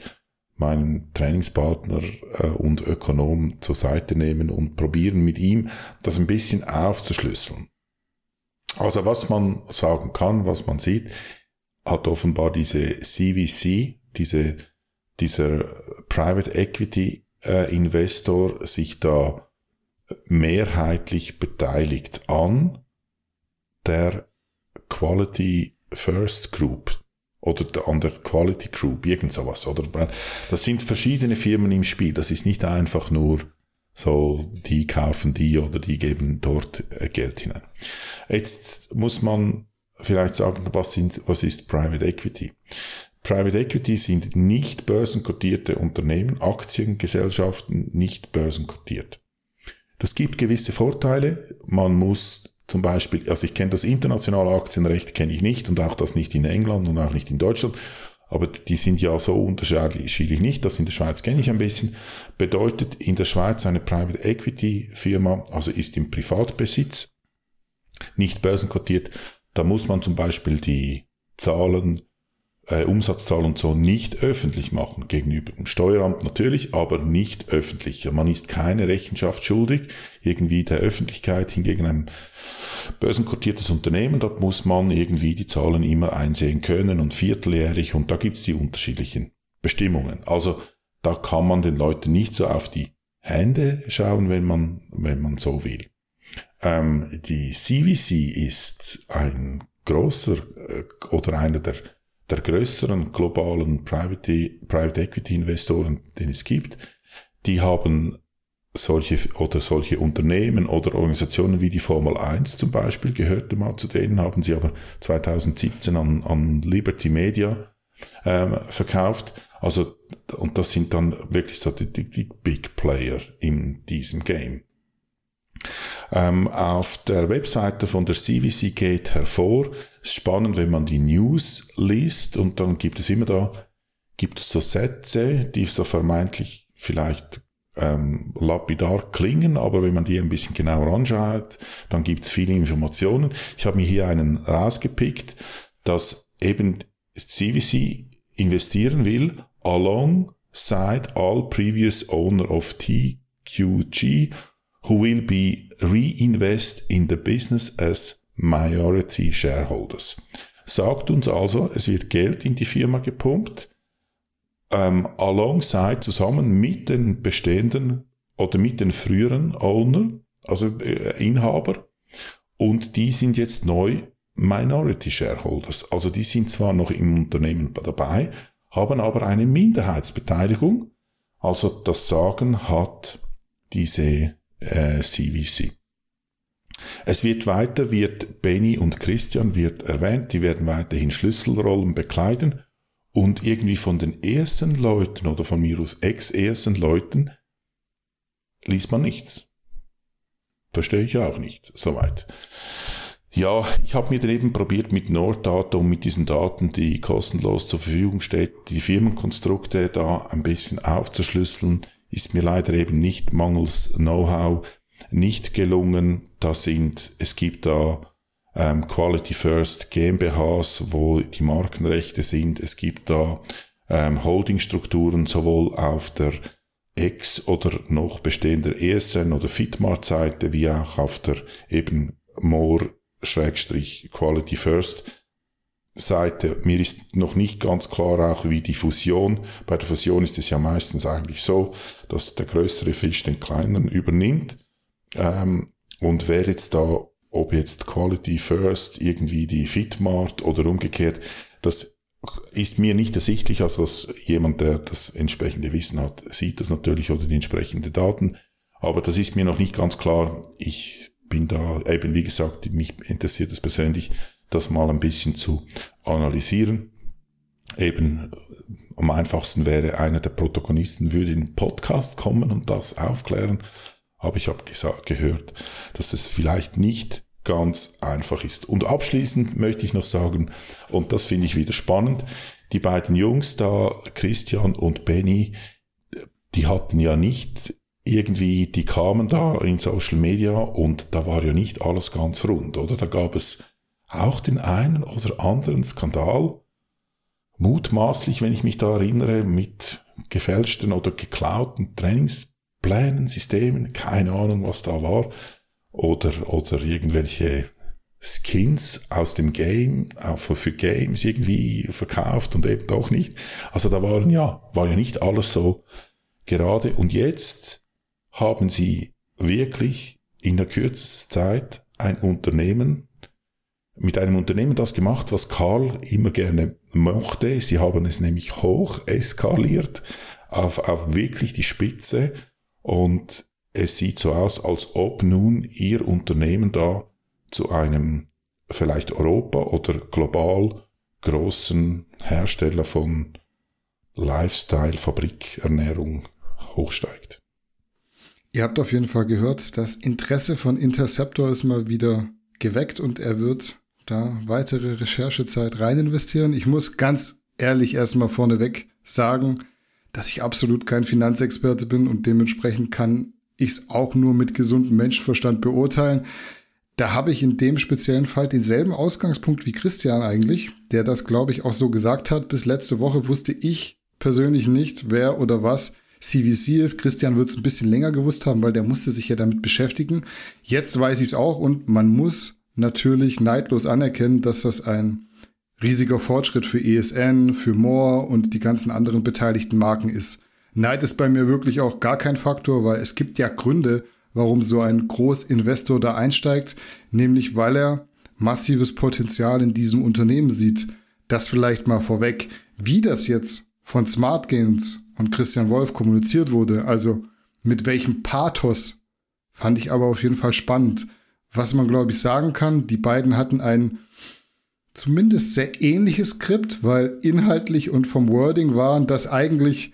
meinen Trainingspartner äh, und Ökonom zur Seite nehmen und probieren mit ihm das ein bisschen aufzuschlüsseln. Also was man sagen kann, was man sieht, hat offenbar diese CVC, diese, dieser Private Equity äh, Investor sich da mehrheitlich beteiligt an der Quality First Group oder an der Quality Group, irgend sowas, oder? Das sind verschiedene Firmen im Spiel. Das ist nicht einfach nur so, die kaufen die oder die geben dort äh, Geld hinein. Jetzt muss man vielleicht sagen, was sind, was ist Private Equity? Private Equity sind nicht börsenkotierte Unternehmen, Aktiengesellschaften nicht börsenkotiert. Das gibt gewisse Vorteile. Man muss zum Beispiel, also ich kenne das internationale Aktienrecht, kenne ich nicht und auch das nicht in England und auch nicht in Deutschland. Aber die sind ja so unterschiedlich nicht. Das in der Schweiz kenne ich ein bisschen. Bedeutet in der Schweiz eine Private Equity Firma, also ist im Privatbesitz, nicht börsenkotiert. Da muss man zum Beispiel die Zahlen äh, Umsatzzahl und so nicht öffentlich machen. Gegenüber dem Steueramt natürlich, aber nicht öffentlich. Man ist keine Rechenschaft schuldig, irgendwie der Öffentlichkeit hingegen ein börsenkotiertes Unternehmen, dort muss man irgendwie die Zahlen immer einsehen können und vierteljährig und da gibt's die unterschiedlichen Bestimmungen. Also da kann man den Leuten nicht so auf die Hände schauen, wenn man, wenn man so will. Ähm, die CVC ist ein großer äh, oder einer der der größeren globalen Private, Private Equity Investoren, den es gibt, die haben solche oder solche Unternehmen oder Organisationen wie die Formel 1 zum Beispiel gehörte mal zu denen, haben sie aber 2017 an, an Liberty Media ähm, verkauft. Also, und das sind dann wirklich so die, die, Big Player in diesem Game. Ähm, auf der Webseite von der CVC geht hervor, spannend, wenn man die News liest und dann gibt es immer da, gibt es so Sätze, die so vermeintlich vielleicht ähm, lapidar klingen, aber wenn man die ein bisschen genauer anschaut, dann gibt es viele Informationen. Ich habe mir hier einen rausgepickt, dass eben CVC investieren will alongside all previous owner of TQG who will be reinvest in the business as minority shareholders. Sagt uns also, es wird Geld in die Firma gepumpt, ähm, alongside zusammen mit den bestehenden oder mit den früheren Owner, also äh, Inhaber, und die sind jetzt neu Minority Shareholders. Also die sind zwar noch im Unternehmen dabei, haben aber eine Minderheitsbeteiligung. Also das Sagen hat diese äh, CVC. Es wird weiter, wird Benny und Christian wird erwähnt, die werden weiterhin Schlüsselrollen bekleiden und irgendwie von den ersten Leuten oder von mir aus ex-ersten Leuten liest man nichts. Verstehe ich auch nicht, soweit. Ja, ich habe mir dann eben probiert mit Norddata und mit diesen Daten, die kostenlos zur Verfügung steht, die Firmenkonstrukte da ein bisschen aufzuschlüsseln ist mir leider eben nicht mangels Know-how nicht gelungen. Da sind, es gibt da ähm, Quality First GmbHs, wo die Markenrechte sind. Es gibt da ähm, Holdingstrukturen sowohl auf der Ex- oder noch bestehender ESN oder Fitmart-Seite wie auch auf der eben More-Quality First Seite. Mir ist noch nicht ganz klar auch wie die Fusion. Bei der Fusion ist es ja meistens eigentlich so, dass der größere Fisch den kleineren übernimmt. Ähm, und wer jetzt da, ob jetzt Quality First, irgendwie die Fitmart oder umgekehrt, das ist mir nicht ersichtlich, also dass jemand, der das entsprechende Wissen hat, sieht das natürlich oder die entsprechenden Daten. Aber das ist mir noch nicht ganz klar. Ich bin da eben, wie gesagt, mich interessiert es persönlich, das mal ein bisschen zu analysieren. eben am einfachsten wäre, einer der Protagonisten würde in den Podcast kommen und das aufklären. Aber ich habe gehört, dass es vielleicht nicht ganz einfach ist. Und abschließend möchte ich noch sagen, und das finde ich wieder spannend, die beiden Jungs da, Christian und Benny, die hatten ja nicht irgendwie, die kamen da in Social Media und da war ja nicht alles ganz rund, oder? Da gab es auch den einen oder anderen Skandal, mutmaßlich, wenn ich mich da erinnere, mit gefälschten oder geklauten Trainingsplänen, Systemen, keine Ahnung, was da war, oder, oder irgendwelche Skins aus dem Game, auch für Games irgendwie verkauft und eben doch nicht. Also da waren ja, war ja nicht alles so gerade. Und jetzt haben sie wirklich in der kürzesten Zeit ein Unternehmen, mit einem Unternehmen das gemacht, was Karl immer gerne mochte. Sie haben es nämlich hoch eskaliert auf, auf wirklich die Spitze und es sieht so aus, als ob nun ihr Unternehmen da zu einem vielleicht Europa oder global großen Hersteller von Lifestyle, Fabrikernährung hochsteigt. Ihr habt auf jeden Fall gehört, das Interesse von Interceptor ist mal wieder geweckt und er wird da weitere Recherchezeit rein investieren. Ich muss ganz ehrlich erstmal vorneweg sagen, dass ich absolut kein Finanzexperte bin und dementsprechend kann ich es auch nur mit gesundem Menschenverstand beurteilen. Da habe ich in dem speziellen Fall denselben Ausgangspunkt wie Christian eigentlich, der das, glaube ich, auch so gesagt hat. Bis letzte Woche wusste ich persönlich nicht, wer oder was CVC ist. Christian wird es ein bisschen länger gewusst haben, weil der musste sich ja damit beschäftigen. Jetzt weiß ich es auch und man muss natürlich neidlos anerkennen, dass das ein riesiger Fortschritt für ESN, für More und die ganzen anderen beteiligten Marken ist. Neid ist bei mir wirklich auch gar kein Faktor, weil es gibt ja Gründe, warum so ein Großinvestor da einsteigt, nämlich weil er massives Potenzial in diesem Unternehmen sieht. Das vielleicht mal vorweg. Wie das jetzt von Smart Gains und Christian Wolf kommuniziert wurde, also mit welchem Pathos, fand ich aber auf jeden Fall spannend. Was man, glaube ich, sagen kann, die beiden hatten ein zumindest sehr ähnliches Skript, weil inhaltlich und vom Wording waren das eigentlich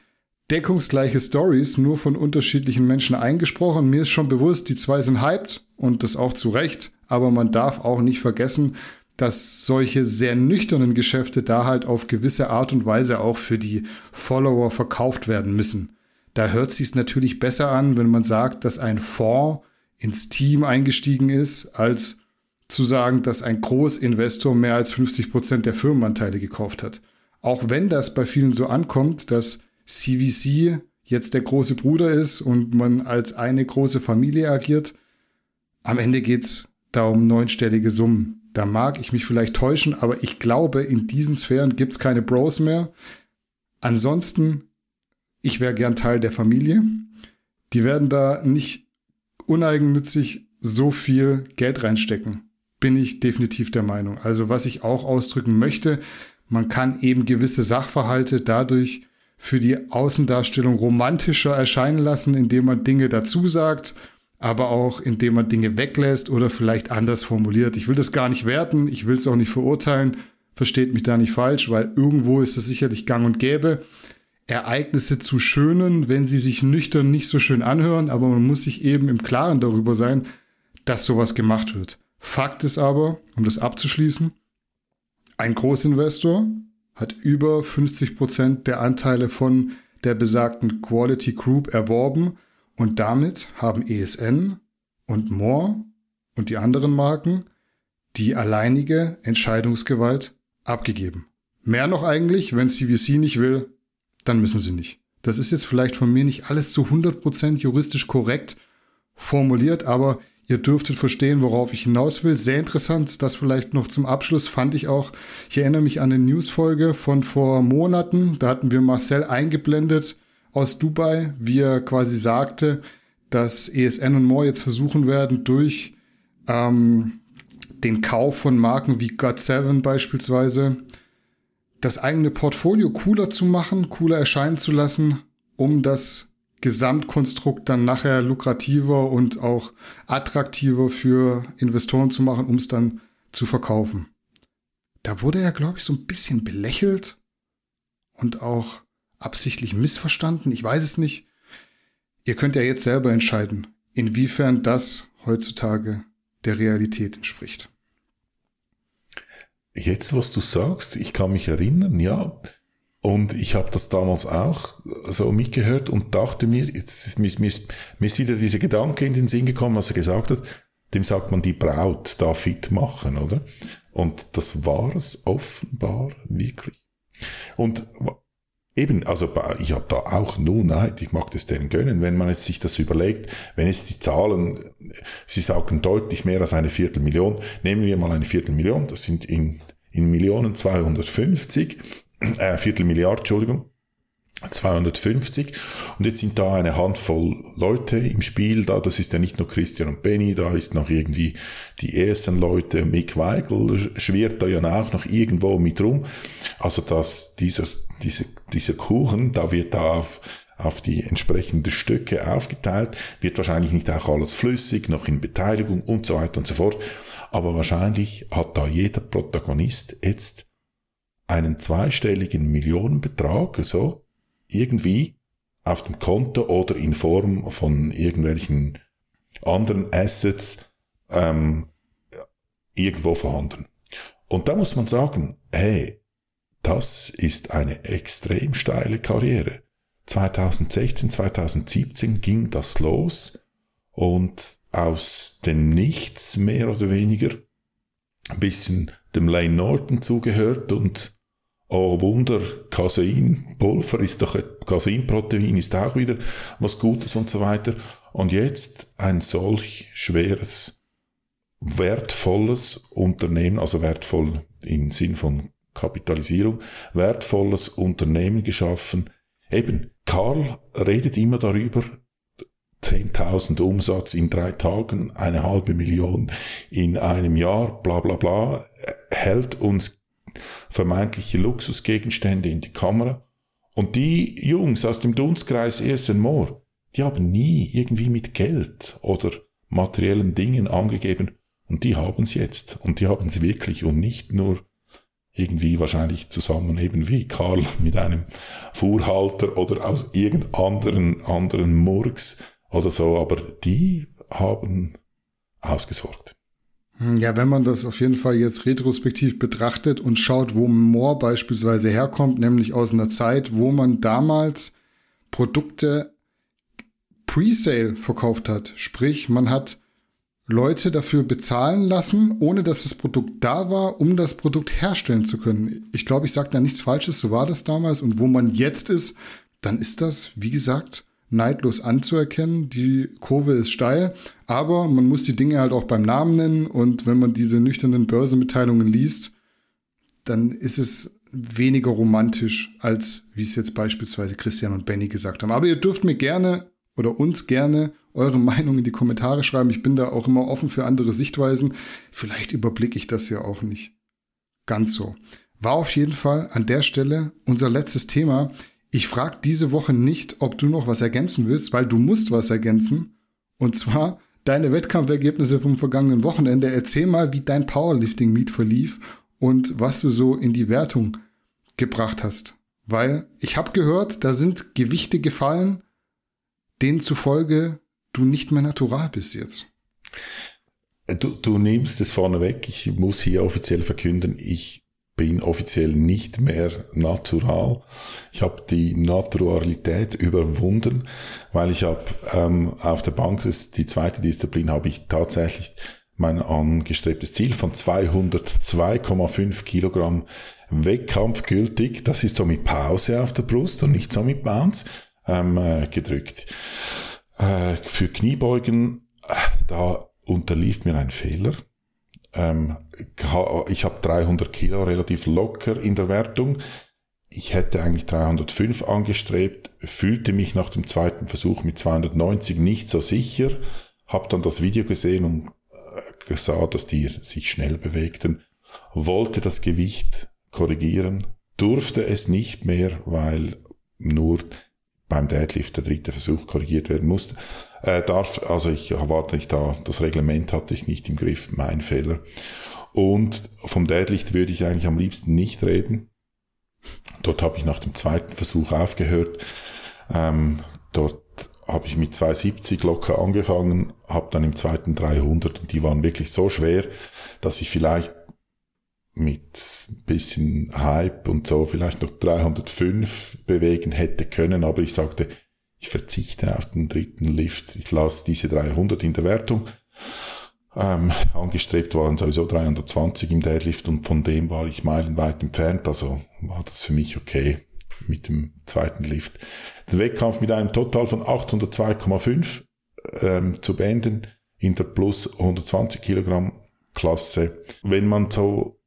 deckungsgleiche Stories, nur von unterschiedlichen Menschen eingesprochen. Mir ist schon bewusst, die zwei sind hyped und das auch zu Recht, aber man darf auch nicht vergessen, dass solche sehr nüchternen Geschäfte da halt auf gewisse Art und Weise auch für die Follower verkauft werden müssen. Da hört sich natürlich besser an, wenn man sagt, dass ein Fonds ins Team eingestiegen ist, als zu sagen, dass ein Großinvestor mehr als 50 Prozent der Firmenanteile gekauft hat. Auch wenn das bei vielen so ankommt, dass CVC jetzt der große Bruder ist und man als eine große Familie agiert. Am Ende geht's da um neunstellige Summen. Da mag ich mich vielleicht täuschen, aber ich glaube, in diesen Sphären gibt's keine Bros mehr. Ansonsten, ich wäre gern Teil der Familie. Die werden da nicht uneigennützig so viel Geld reinstecken. Bin ich definitiv der Meinung. Also was ich auch ausdrücken möchte, man kann eben gewisse Sachverhalte dadurch für die Außendarstellung romantischer erscheinen lassen, indem man Dinge dazu sagt, aber auch indem man Dinge weglässt oder vielleicht anders formuliert. Ich will das gar nicht werten, ich will es auch nicht verurteilen, versteht mich da nicht falsch, weil irgendwo ist es sicherlich gang und gäbe. Ereignisse zu schönen, wenn sie sich nüchtern nicht so schön anhören, aber man muss sich eben im Klaren darüber sein, dass sowas gemacht wird. Fakt ist aber, um das abzuschließen, ein Großinvestor, hat über 50 Prozent der Anteile von der besagten Quality Group erworben und damit haben ESN und More und die anderen Marken die alleinige Entscheidungsgewalt abgegeben. Mehr noch eigentlich, wenn CVC nicht will, dann müssen sie nicht. Das ist jetzt vielleicht von mir nicht alles zu 100% juristisch korrekt formuliert, aber Ihr dürftet verstehen, worauf ich hinaus will. Sehr interessant, das vielleicht noch zum Abschluss fand ich auch. Ich erinnere mich an eine Newsfolge von vor Monaten. Da hatten wir Marcel eingeblendet aus Dubai, wie er quasi sagte, dass ESN und More jetzt versuchen werden, durch ähm, den Kauf von Marken wie God7 beispielsweise, das eigene Portfolio cooler zu machen, cooler erscheinen zu lassen, um das Gesamtkonstrukt dann nachher lukrativer und auch attraktiver für Investoren zu machen, um es dann zu verkaufen. Da wurde er, glaube ich, so ein bisschen belächelt und auch absichtlich missverstanden. Ich weiß es nicht. Ihr könnt ja jetzt selber entscheiden, inwiefern das heutzutage der Realität entspricht. Jetzt, was du sagst, ich kann mich erinnern, ja. Und ich habe das damals auch so mitgehört und dachte mir, jetzt, mir, mir, mir ist wieder dieser Gedanke in den Sinn gekommen, was er gesagt hat, dem sagt man die Braut da fit machen, oder? Und das war es offenbar wirklich. Und Eben, also ich habe da auch nur Neid, ich mag das denen gönnen, wenn man jetzt sich das überlegt, wenn jetzt die Zahlen, sie sagen deutlich mehr als eine Viertelmillion, nehmen wir mal eine Viertelmillion, das sind in, in Millionen 250, äh, Viertelmilliard, Entschuldigung, 250 und jetzt sind da eine Handvoll Leute im Spiel, da. Das ist ja nicht nur Christian und Benny, da ist noch irgendwie die ersten Leute, Mick Weigel schwirrt da ja auch noch irgendwo mit rum, also dass dieser diese, dieser Kuchen, da wird da auf, auf die entsprechenden Stücke aufgeteilt, wird wahrscheinlich nicht auch alles flüssig, noch in Beteiligung und so weiter und so fort. Aber wahrscheinlich hat da jeder Protagonist jetzt einen zweistelligen Millionenbetrag, so irgendwie auf dem Konto oder in Form von irgendwelchen anderen Assets ähm, irgendwo vorhanden. Und da muss man sagen, hey, das ist eine extrem steile Karriere. 2016, 2017 ging das los und aus dem Nichts mehr oder weniger ein bisschen dem Lane Norton zugehört und oh Wunder, Caseinpulver ist doch, Caseinprotein ist auch wieder was Gutes und so weiter. Und jetzt ein solch schweres, wertvolles Unternehmen, also wertvoll im Sinn von Kapitalisierung, wertvolles Unternehmen geschaffen. Eben, Karl redet immer darüber, 10.000 Umsatz in drei Tagen, eine halbe Million in einem Jahr, bla bla bla, hält uns vermeintliche Luxusgegenstände in die Kamera. Und die Jungs aus dem Dunstkreis Ersten Moor, die haben nie irgendwie mit Geld oder materiellen Dingen angegeben. Und die haben es jetzt. Und die haben sie wirklich. Und nicht nur irgendwie wahrscheinlich zusammen eben wie Karl mit einem Fuhrhalter oder aus irgendeinem anderen Murks oder so, aber die haben ausgesorgt. Hm, ja, wenn man das auf jeden Fall jetzt retrospektiv betrachtet und schaut, wo Moore beispielsweise herkommt, nämlich aus einer Zeit, wo man damals Produkte Presale verkauft hat. Sprich, man hat Leute dafür bezahlen lassen, ohne dass das Produkt da war, um das Produkt herstellen zu können. Ich glaube, ich sage da nichts Falsches, so war das damals. Und wo man jetzt ist, dann ist das, wie gesagt, neidlos anzuerkennen. Die Kurve ist steil, aber man muss die Dinge halt auch beim Namen nennen. Und wenn man diese nüchternen Börsenmitteilungen liest, dann ist es weniger romantisch, als wie es jetzt beispielsweise Christian und Benny gesagt haben. Aber ihr dürft mir gerne oder uns gerne eure Meinung in die Kommentare schreiben. Ich bin da auch immer offen für andere Sichtweisen. Vielleicht überblicke ich das ja auch nicht ganz so. War auf jeden Fall an der Stelle unser letztes Thema. Ich frage diese Woche nicht, ob du noch was ergänzen willst, weil du musst was ergänzen. Und zwar deine Wettkampfergebnisse vom vergangenen Wochenende. Erzähl mal, wie dein Powerlifting-Meet verlief und was du so in die Wertung gebracht hast. Weil ich habe gehört, da sind Gewichte gefallen, denen zufolge du nicht mehr natural bist jetzt. Du, du nimmst es vorneweg. Ich muss hier offiziell verkünden, ich bin offiziell nicht mehr natural. Ich habe die Naturalität überwunden, weil ich habe ähm, auf der Bank, das, die zweite Disziplin, habe ich tatsächlich mein angestrebtes Ziel von 202,5 Kilogramm Wettkampf gültig. Das ist so mit Pause auf der Brust und nicht so mit Bounce ähm, äh, gedrückt. Äh, für Kniebeugen, äh, da unterlief mir ein Fehler. Ähm, ich habe 300 Kilo relativ locker in der Wertung. Ich hätte eigentlich 305 angestrebt, fühlte mich nach dem zweiten Versuch mit 290 nicht so sicher, habe dann das Video gesehen und äh, sah, dass die sich schnell bewegten, wollte das Gewicht korrigieren, durfte es nicht mehr, weil nur beim Deadlift der dritte Versuch korrigiert werden musste. Äh, darf, also ich erwarte nicht da, das Reglement hatte ich nicht im Griff, mein Fehler. Und vom Deadlift würde ich eigentlich am liebsten nicht reden. Dort habe ich nach dem zweiten Versuch aufgehört. Ähm, dort habe ich mit 270 locker angefangen, habe dann im zweiten 300 und die waren wirklich so schwer, dass ich vielleicht mit bisschen Hype und so vielleicht noch 305 bewegen hätte können, aber ich sagte, ich verzichte auf den dritten Lift, ich lasse diese 300 in der Wertung. Ähm, angestrebt waren sowieso 320 im Deadlift und von dem war ich meilenweit entfernt, also war das für mich okay mit dem zweiten Lift. Den Wettkampf mit einem Total von 802,5 ähm, zu beenden in der plus 120 Kilogramm Klasse. Wenn man so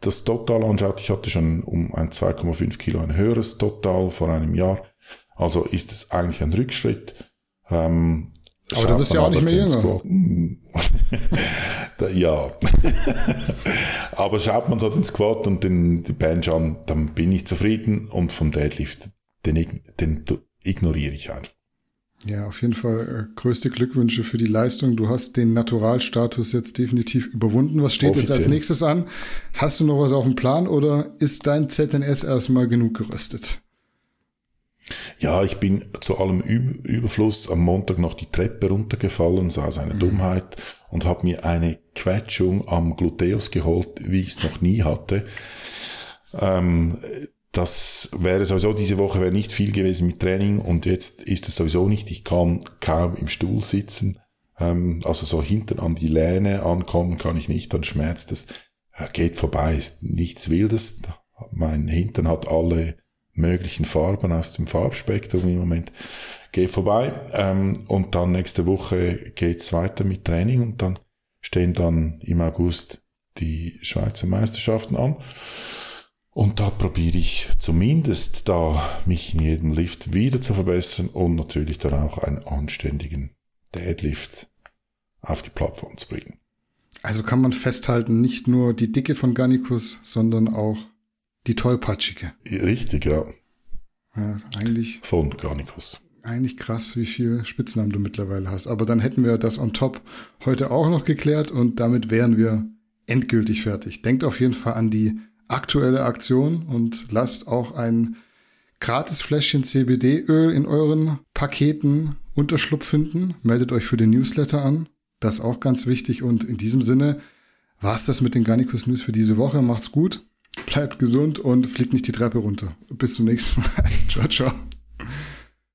das Total anschaut, ich hatte schon um ein 2,5 Kilo ein höheres Total vor einem Jahr, also ist es eigentlich ein Rückschritt. Ähm, aber du bist ja auch nicht mehr jünger. ja. aber schaut man so den Squat und den, die Bench an, dann bin ich zufrieden und vom Deadlift, den, den ignoriere ich einfach. Ja, auf jeden Fall äh, größte Glückwünsche für die Leistung. Du hast den Naturalstatus jetzt definitiv überwunden. Was steht Offiziell. jetzt als nächstes an? Hast du noch was auf dem Plan oder ist dein ZNS erstmal genug geröstet? Ja, ich bin zu allem Überfluss am Montag noch die Treppe runtergefallen, sah seine mhm. Dummheit und habe mir eine Quetschung am Gluteus geholt, wie ich es noch nie hatte. Ähm, das wäre sowieso diese Woche wäre nicht viel gewesen mit Training und jetzt ist es sowieso nicht. Ich kann kaum im Stuhl sitzen, ähm, also so hinten an die Lehne ankommen kann ich nicht, dann schmerzt es. Äh, geht vorbei, ist nichts Wildes. Mein Hintern hat alle möglichen Farben aus dem Farbspektrum im Moment. Geht vorbei ähm, und dann nächste Woche geht's weiter mit Training und dann stehen dann im August die Schweizer Meisterschaften an. Und da probiere ich zumindest da mich in jedem Lift wieder zu verbessern und natürlich dann auch einen anständigen Deadlift auf die Plattform zu bringen. Also kann man festhalten, nicht nur die Dicke von Gannikus, sondern auch die tollpatschige. Richtig, ja. ja eigentlich. Von Garnicus. Eigentlich krass, wie viel Spitznamen du mittlerweile hast. Aber dann hätten wir das on top heute auch noch geklärt und damit wären wir endgültig fertig. Denkt auf jeden Fall an die aktuelle Aktion und lasst auch ein gratis Fläschchen CBD-Öl in euren Paketen Unterschlupf finden. Meldet euch für den Newsletter an. Das ist auch ganz wichtig. Und in diesem Sinne war es das mit den Garnicus News für diese Woche. Macht's gut, Bleibt gesund und fliegt nicht die Treppe runter. Bis zum nächsten Mal. Ciao, ciao.